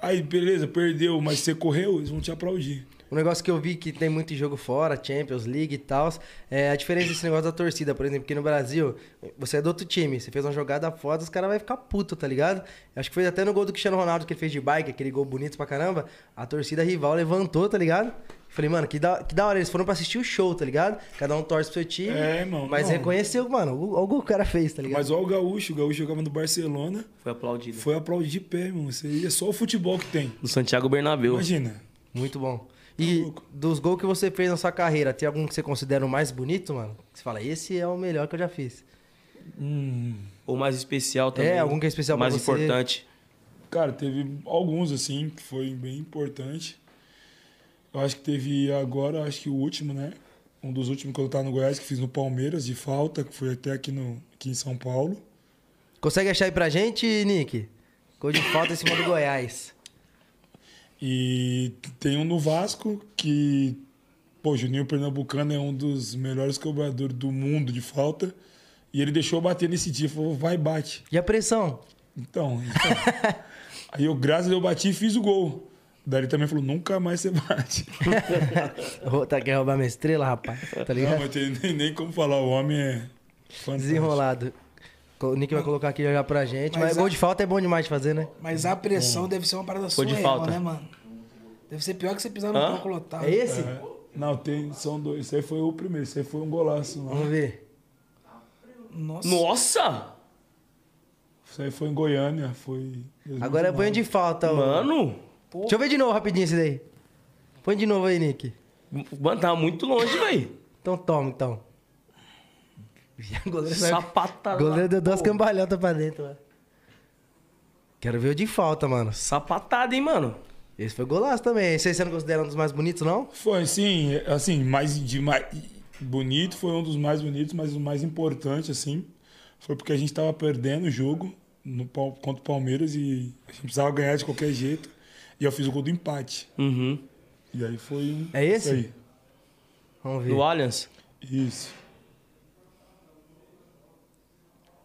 Aí, beleza, perdeu, mas você correu, eles vão te aplaudir. Um negócio que eu vi que tem muito jogo fora, Champions League e tal, é a diferença desse negócio da torcida, por exemplo, que no Brasil, você é do outro time, você fez uma jogada foda, os caras vão ficar puto, tá ligado? Acho que foi até no gol do Cristiano Ronaldo que ele fez de bike, aquele gol bonito pra caramba, a torcida rival levantou, tá ligado? Falei, mano, que da, que da hora, eles foram pra assistir o show, tá ligado? Cada um torce pro seu time. É, mano, Mas não. reconheceu, mano, o, o gol que o cara fez, tá ligado? Mas olha o Gaúcho, o Gaúcho jogava no Barcelona, Foi aplaudido. foi aplaudir de pé, irmão. Isso aí é só o futebol que tem. No Santiago Bernabéu. Imagina. Muito bom. E louco. dos gols que você fez na sua carreira, tem algum que você considera o mais bonito, mano? Você fala, esse é o melhor que eu já fiz. Ou mais especial também. É, algum que é especial pra Mais você. importante. Cara, teve alguns, assim, que foi bem importante. Eu acho que teve agora, acho que o último, né? Um dos últimos que eu tava no Goiás, que fiz no Palmeiras, de falta, que foi até aqui, no, aqui em São Paulo. Consegue achar aí pra gente, Nick? Gol de falta em cima do Goiás. E tem um no Vasco, que, pô, Juninho Pernambucano é um dos melhores cobradores do mundo de falta. E ele deixou eu bater nesse dia, falou, vai, bate. E a pressão? Então, então. aí eu, graças a Deus, eu bati e fiz o gol. Daí ele também falou, nunca mais você bate. Tá querendo roubar minha estrela, rapaz? Tá Não, ligado? mas tem nem, nem como falar, o homem é fantástico. Desenrolado. O Nick vai colocar aqui já pra gente. Mas, Mas gol a- de falta é bom demais de fazer, né? Mas a pressão deve ser uma parada Foi de falta. né, mano? Deve ser pior que você pisar no Hã? palco lotado. É esse? É. Não, tem, são dois. Esse aí foi o primeiro, esse aí foi um golaço. Lá. Vamos ver. Nossa. Nossa! Isso aí foi em Goiânia, foi... Agora é banho de falta, ô. Mano! Deixa eu ver de novo rapidinho esse daí. Põe de novo aí, Nick. Mano, tava muito longe, velho. Então toma, então. O goleiro, o goleiro deu duas cambalhotas pra dentro, mano. Quero ver o de falta, mano. Sapatada, hein, mano? Esse foi golaço também. Esse aí você não considera um dos mais bonitos, não? Foi, sim, assim, mais de mais bonito, foi um dos mais bonitos, mas o mais importante, assim, foi porque a gente tava perdendo o jogo no, contra o Palmeiras e a gente precisava ganhar de qualquer jeito. E eu fiz o gol do empate. Uhum. E aí foi... É esse? Isso aí. Vamos ver. Do Allianz. Isso.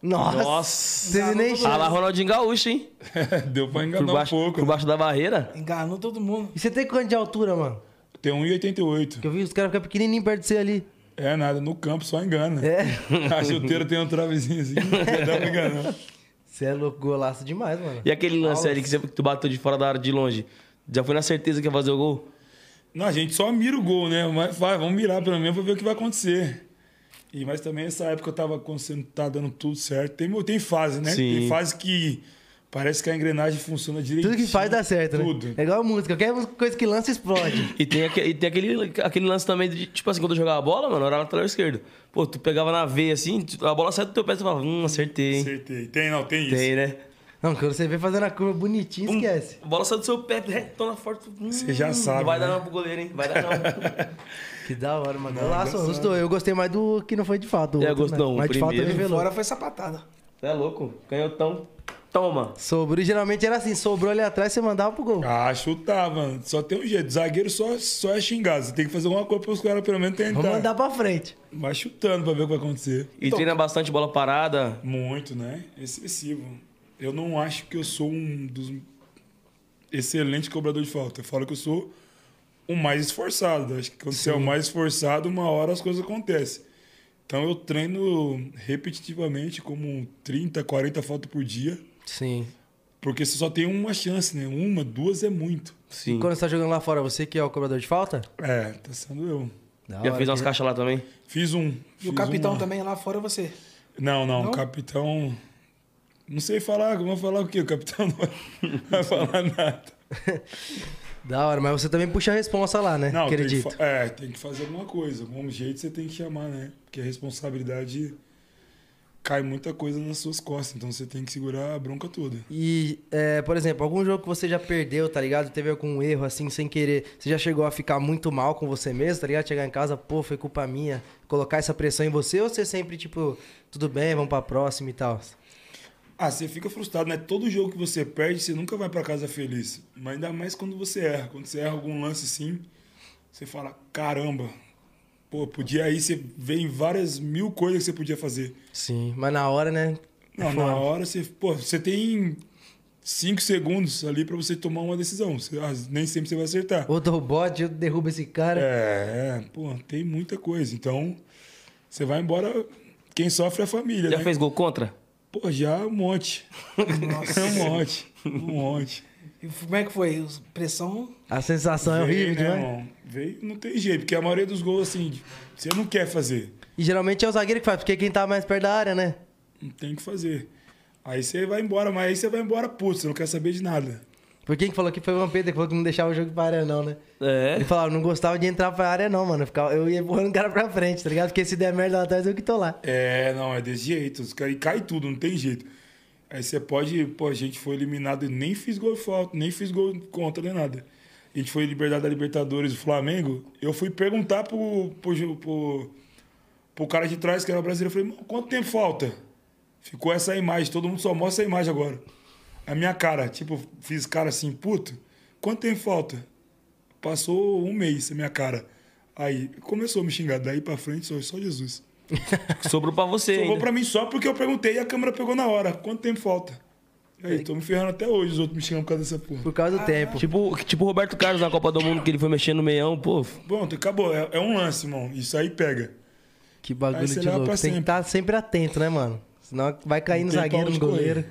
Nossa! Nossa. Teve nem Ah chance. lá, Ronaldinho Gaúcho, hein? Deu pra Por enganar baixo, um pouco. por baixo da barreira. Enganou todo mundo. E você tem quanto de altura, mano? Tem 1,88. Que eu vi os caras ficam pequenininhos perto de você ali. É nada, no campo só engana. É. A chuteira tem um travezinho assim, já dá pra enganar. Você é louco, golaço demais, mano. E aquele lance ali que, você, que tu bateu de fora da área de longe? Já foi na certeza que ia fazer o gol? Não, a gente só mira o gol, né? Mas vai, vamos mirar pelo menos pra ver o que vai acontecer. E, mas também essa época eu tava acontecendo, tá dando tudo certo. Tem, tem fase, né? Sim. Tem fase que parece que a engrenagem funciona direitinho. Tudo que faz dá certo, né? Tudo. É igual a música. Qualquer coisa que lança, explode. E tem, aque- e tem aquele, aquele lance também de, tipo assim, quando eu jogava a bola, mano, era lateral esquerdo. Pô, tu pegava na veia assim, a bola sai do teu pé e tu falava, hum, acertei, hein? Acertei. Tem, não, tem isso. Tem, né? Não, quando você vê fazendo a curva bonitinho, esquece. A bola sai do seu pé, retona forte. Hum, Você já sabe, Não vai né? dar não pro goleiro, hein? Vai dar não. Que da hora, mano. Golaço, os dois. Eu gostei mais do que não foi de fato. o É, outro, gosto- não, o Mas de fato primeiro- revelou. Fora foi sapatada. Você é louco? Canhotão. Toma. Sobrou, geralmente era assim, sobrou ali atrás, você mandava pro gol. Ah, chutava. Só tem um jeito. Zagueiro só, só é xingado. Você tem que fazer alguma coisa pros caras pelo menos tentar. Vamos mandar pra frente. Vai chutando pra ver o que vai acontecer. E treina bastante bola parada. Muito, né? Excessivo. Eu não acho que eu sou um dos excelentes cobrador de falta. Eu falo que eu sou o mais esforçado. Acho que quando você é o mais esforçado, uma hora as coisas acontecem. Então eu treino repetitivamente, como 30, 40 faltas por dia. Sim. Porque você só tem uma chance, né? Uma, duas é muito. Sim. Quando você tá jogando lá fora, você que é o cobrador de falta? É, tá sendo eu. Da Já hora, fez umas que- caixas lá também? Fiz um. E fiz o capitão uma- também lá fora você. Não, não, Não? o capitão. Não sei falar, vamos falar o quê? O capitão não vai falar nada. Da hora, mas você também puxa a responsa lá, né? Não, tem Acredito. fa- é, tem que fazer alguma coisa. Algum jeito você tem que chamar, né? Porque a responsabilidade cai muita coisa nas suas costas. Então você tem que segurar a bronca toda. E, é, por exemplo, algum jogo que você já perdeu, tá ligado? Teve algum erro assim, sem querer. Você já chegou a ficar muito mal com você mesmo, tá ligado? Chegar em casa, pô, foi culpa minha. Colocar essa pressão em você ou você sempre, tipo, tudo bem, vamos pra próxima e tal? Ah, você fica frustrado, né? Todo jogo que você perde, você nunca vai pra casa feliz. Mas ainda mais quando você erra. Quando você erra algum lance assim, você fala, caramba. Pô, podia aí, você vê em várias mil coisas que você podia fazer. Sim, mas na hora, né? Não, Foda. na hora você, pô, você tem cinco segundos ali pra você tomar uma decisão. Você- ah, nem sempre você vai acertar. Ou dou o bote, eu derrubo esse cara. É, é, pô, tem muita coisa. Então, você vai embora. Quem sofre é a família, Já né? fez gol contra? Pô, já um monte. um monte. Um monte. E como é que foi? Pressão? A sensação é Veio, horrível, né, demais. irmão? Veio, não tem jeito, porque a maioria dos gols, assim, você não quer fazer. E geralmente é o zagueiro que faz, porque quem tá mais perto da área, né? Não tem o que fazer. Aí você vai embora, mas aí você vai embora puto, você não quer saber de nada. Por quem que falou que foi o Vampeta que falou que não deixava o jogo pra área, não, né? É. Ele falava, não gostava de entrar pra área, não, mano. Eu, ficava, eu ia empurrando o cara pra frente, tá ligado? Porque se der merda lá atrás, eu que tô lá. É, não, é desse jeito. Os caras e cai tudo, não tem jeito. Aí você pode, pô, a gente foi eliminado e nem fiz gol de falta, nem fiz gol contra, nem nada. A gente foi liberdade da Libertadores do Flamengo. Eu fui perguntar pro, pro, pro, pro cara de trás, que era brasileiro, eu falei, "Mano, quanto tempo falta? Ficou essa imagem, todo mundo só mostra essa imagem agora. A minha cara, tipo, fiz cara assim, puto, quanto tempo falta? Passou um mês a minha cara. Aí começou a me xingar, daí pra frente só, só Jesus. Sobrou pra você Sobrou ainda. pra mim só porque eu perguntei e a câmera pegou na hora. Quanto tempo falta? E aí, tô me ferrando até hoje, os outros me xingam por causa dessa porra. Por causa do tempo. Tipo, tipo o Roberto Carlos na Copa do Mundo, que ele foi mexendo no meião, pô. Pronto, acabou. É, é um lance, irmão. Isso aí pega. Que Aí bagulho você de louco. pra Tem que sempre. estar sempre atento, né, mano? Senão vai cair no zagueiro, no goleiro.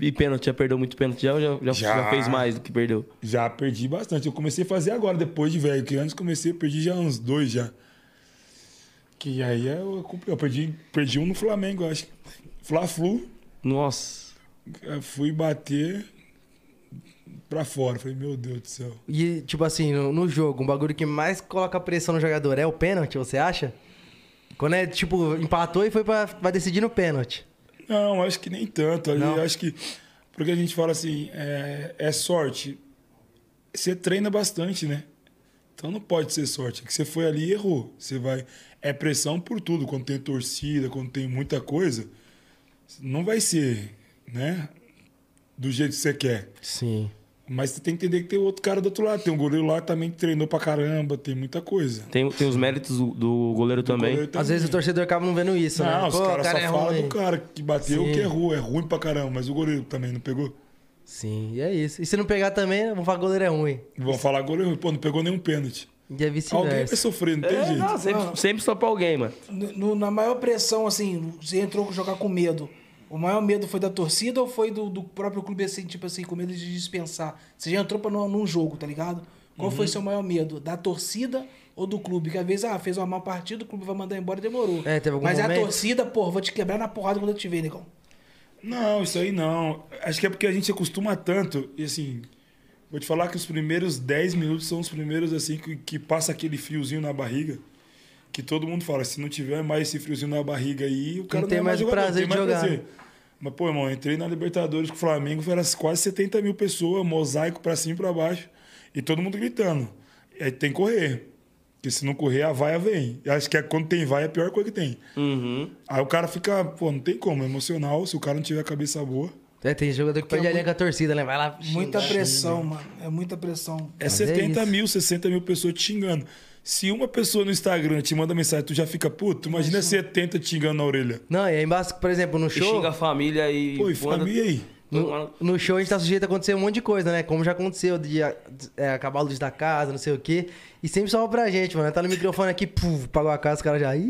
E pênalti, já perdeu muito pênalti já ou já, já, Já. já fez mais do que perdeu? Já perdi bastante. Eu comecei a fazer agora, depois de velho. Que antes comecei, eu perdi já uns dois já. Que aí é eu, eu perdi, perdi um no Flamengo, eu acho. Fla-Flu. Nossa. eu Fui bater pra fora. Falei, meu Deus do céu. E, tipo assim, no, no jogo, um bagulho que mais coloca pressão no jogador é o pênalti, você acha? Quando é, tipo, empatou e foi pra, pra decidir no pênalti. Não, acho que nem tanto. Ali? Acho que. Porque a gente fala assim, é, é sorte. Você treina bastante, né? Então não pode ser sorte. É que você foi ali e errou. Você vai. É pressão por tudo. Quando tem torcida, quando tem muita coisa, não vai ser, né? Do jeito que você quer. Sim. Mas você tem que entender que tem outro cara do outro lado. Tem um goleiro lá que também que treinou pra caramba, tem muita coisa. Tem, tem os méritos do, do goleiro também. Goleiro Às vezes o também. torcedor acaba não vendo isso, né? Não, os caras só cara é falam ruim. do cara que bateu Sim. que errou. É ruim pra caramba, mas o goleiro também não pegou. Sim, e é isso. E se não pegar também, vamos falar que o goleiro é ruim. Vão falar goleiro, pô, não pegou nenhum pênalti. E é Alguém vai sofrer, não tem É, jeito. não, sempre, sempre só pra alguém, mano. No- na maior pressão, assim, você entrou jogar com medo. O maior medo foi da torcida ou foi do, do próprio clube, assim, tipo assim, com medo de dispensar? Você já entrou pra num, num jogo, tá ligado? Qual Uhum. foi seu maior medo? Da torcida ou do clube? Que às vezes, ah, fez uma má partida, o clube vai mandar embora e demorou. É, teve algum Mas a momento? torcida, pô, vou te quebrar na porrada quando eu te ver, negão. Não, isso aí não. Acho que é porque a gente acostuma tanto. E assim, vou te falar que os primeiros 10 minutos são os primeiros assim que, que passa aquele friozinho na barriga. Que todo mundo fala, se não tiver mais esse friozinho na barriga aí, o cara não, tem é mais mais o jogador, prazer tem de mais jogar, prazer. Mas, pô, irmão, eu entrei na Libertadores com o Flamengo, era quase 70 mil pessoas, mosaico pra cima e pra baixo. E todo mundo gritando. E aí tem que correr. Porque se não correr, a vaia vem. Eu acho que é, quando tem vaia é a pior coisa que tem. Uhum. Aí o cara fica, pô, não tem como, é emocional, se o cara não tiver a cabeça boa. É, tem jogador que perde a é linha com a torcida, né? Vai lá. Muita xingar. pressão, mano. É muita pressão. É Mas é 70 isso. mil, 60 mil pessoas te xingando. Se uma pessoa no Instagram te manda mensagem, tu já fica puto, imagina 70 te xingando na orelha. Não, e aí embaixo, por exemplo, no E show. xinga a família e. Pô, e família aí? No, no show a gente tá sujeito a acontecer um monte de coisa, né? Como já aconteceu, de é, acabar a luz da casa, não sei o quê. E sempre sobra pra gente, mano. Tá no microfone aqui, puf, apagou a casa, os caras já. Ih,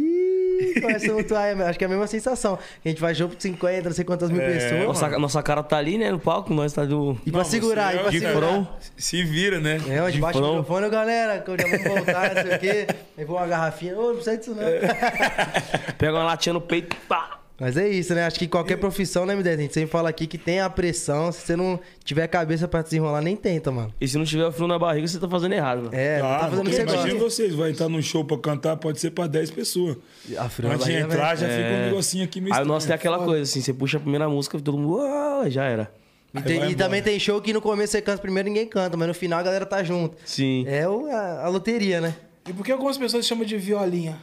começa a mutuar. Acho que é a mesma sensação. A gente vai jogo de 50, não sei quantas mil É, pessoas. Nossa, nossa cara tá ali, né, no palco, nós tá do. E pra Não, segurar, você e é pra de segurar. front. Se vira, né? É, onde De baixa o microfone, galera, que eu já vamos voltar, não sei o quê. Aí vou uma garrafinha. Ô, não precisa disso não. Pega uma latinha no peito, pá. Mas é isso, né? Acho que qualquer profissão, né, M10? A gente sempre fala aqui que tem a pressão. Se você não tiver cabeça pra desenrolar, nem tenta, mano. E se não tiver o frio na barriga, você tá fazendo errado, mano. É, não Ah, tá fazendo o que porque você imagina gosta. vocês, vai estar num show pra cantar, pode ser pra 10 pessoas. A frio na Antes de entrar, já fica um negocinho aqui meio Aí o nosso tem aquela coisa, assim, você puxa a primeira música, todo mundo. Uau, já era. E, tem- e também tem show que no começo você canta primeiro ninguém canta, mas no final a galera tá junto. Sim. É o- a, a loteria, né? E por que algumas pessoas chamam de violinha?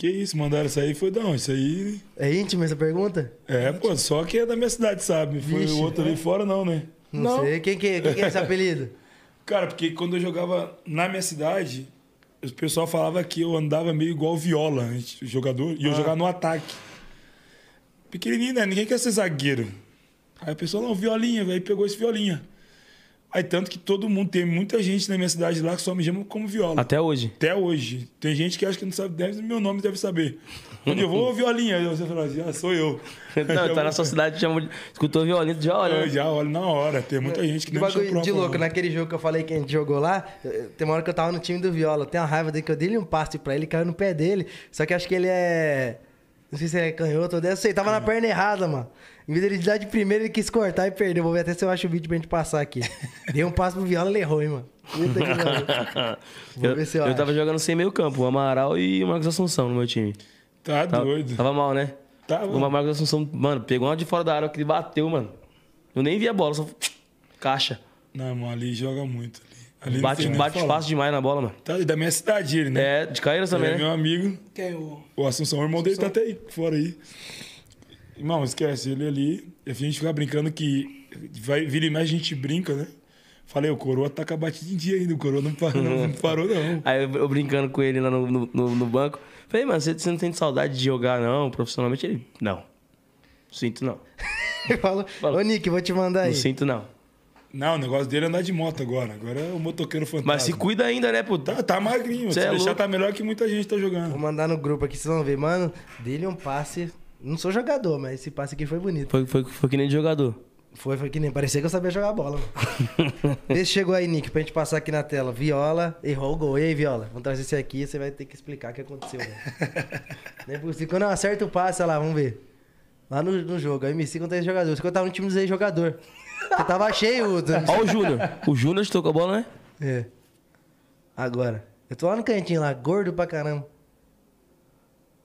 Que isso, mandaram isso aí, foi da onde? Isso aí... É íntimo essa pergunta? É, pô, só que é da minha cidade, sabe? Foi Vixe. o outro ali fora, não, né? Não, Não. sei. Quem que, quem que é esse apelido? Cara, porque quando eu jogava na minha cidade, o pessoal falava que eu andava meio igual viola, jogador, Ah. e eu jogava no ataque. Pequenininho, né? Ninguém quer ser zagueiro. Aí a pessoa, não, violinha, velho, pegou esse violinha. Aí tanto que todo mundo, tem muita gente na minha cidade lá que só me chama como viola. Até hoje. Até hoje. Tem gente que acha que não sabe, deve, meu nome deve saber. Quando eu vou, violinha, aí você fala assim, ah, sou eu. Não, tá na sua cidade, chama, escutou violino, já olha. Eu né? já olho na hora. Tem muita gente que Que não me chama de louco, naquele jogo que eu falei que a gente jogou lá, eh, tem uma hora que eu tava no time do Viola, tem uma raiva dele que eu dei um passe pra ele, caiu no pé dele, só que acho que ele é... Não sei se ele é canhoto ou deve ser, tava na perna errada, mano. Em vez dele dar de primeiro, ele quis cortar e perdeu. Vou ver até se eu acho o vídeo pra gente passar aqui. Dei um passe pro Viola, ele errou, hein, mano. Puta que pariu. Vou Eu, ver se eu eu acho. tava jogando sem meio campo, o Amaral e o Marcos Assunção no meu time. Tá Tava, doido. tava mal, né? Tava. O Marcos Assunção, mano, pegou uma de fora da área que ele bateu, mano. Eu nem vi a bola, só caixa. Não, mano, ali joga muito. Ali, Bate, nem bate o que falar. fácil demais na bola, mano. Tá ali da minha cidade, ele, né? É, de Caeiras Ele também, é né? meu amigo. Quem o... O Assunção, o irmão dele tá até aí, fora aí. Irmão, esquece, ele ali. A gente fica brincando que. Vai, vira e mexe, a gente brinca, né? Falei, o coroa tá com a batida em dia ainda, o coroa não parou, não, não parou, não. Aí eu, eu brincando com ele lá no, no, no- no banco. Falei, mano, você, você não tem saudade de jogar, não, profissionalmente? Ele, não. Sinto não. Eu falo, ô Nick, vou te mandar aí. Não sinto não. Não, o negócio dele é andar de moto agora. Agora é o motoqueiro fantasma. Mas se cuida ainda, né, pô? Tá, tá magrinho. Cê Se é deixar, louco. tá melhor que muita gente tá Vou jogando. mandar no grupo aqui, vocês vão ver. Mano, dele um passe... Não sou jogador, mas esse passe aqui foi bonito. Foi, foi, foi que nem de jogador. Foi, foi que nem parecia que eu sabia jogar bola. mano. Vê se chegou aí, Nick, pra gente passar aqui na tela. Viola, errou o gol. E aí, Viola? Vamos trazer esse aqui você vai ter que explicar o que aconteceu, velho. Nem possível. Quando eu acerto o passe, olha lá, vamos ver. Lá no, no jogo, a MC contra esse jogador. Isso que eu tava no time dos jogador. Porque tava cheio o. do- Ó o Júnior. O Júnior tocou a bola, né? É. Agora. Eu tô lá no cantinho lá, gordo pra caramba.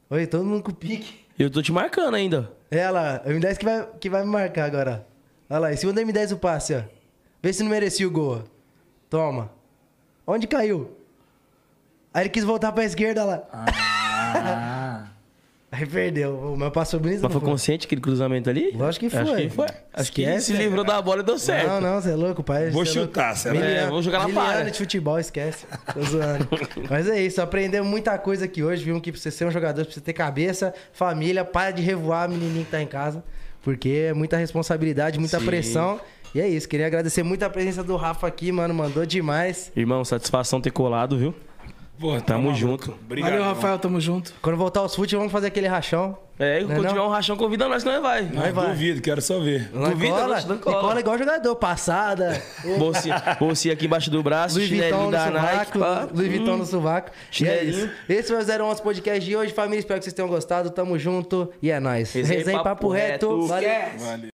Oi, todo mundo com pique. Eu tô te marcando ainda. É, olha lá, o M10 que vai, que vai me marcar agora. ó. Olha lá, em cima do M10 o passe, ó. Vê se não merecia o gol. ó. Toma. Onde caiu? Aí ele quis voltar pra esquerda lá. Aí perdeu. O meu passo foi bonito. Mas não foi consciente aquele cruzamento ali? Lógico que Acho foi. que foi. Acho que Esquece, se livrou da bola e deu certo. Não, não, você é louco, pai. Vou é chutar, louco. será? É, vou jogar na Miliano palha. de futebol, esquece. Tô zoando. Mas é isso, aprendemos muita coisa aqui hoje. Vimos que pra você ser um jogador, pra você ter cabeça, família, para de revoar a menininha que tá em casa. Porque é muita responsabilidade, muita Sim. pressão. E é isso, queria agradecer muito a presença do Rafa aqui, mano. Mandou demais. Irmão, satisfação ter colado, viu? Pô, Tamo junto. Obrigado. Valeu, Rafael, tamo junto. Quando voltar aos fute, vamos fazer aquele rachão. É, Não é quando não? tiver um rachão, convida nós que nós vai. Não, Vai, duvido, quero só ver. Nós Duvida, cola, nós não e cola. cola igual jogador, passada. Bolsinha, bolsinha aqui embaixo do braço, Louis Vuitton chinelinho no da Nike. sovaco, pá. Louis Vuitton no sovaco. E é isso. Esse foi o 011 Podcast de hoje, família. Espero que vocês tenham gostado. Tamo junto e é nóis. Resenha e Resenha e papo papo reto. reto. Valeu. Valeu.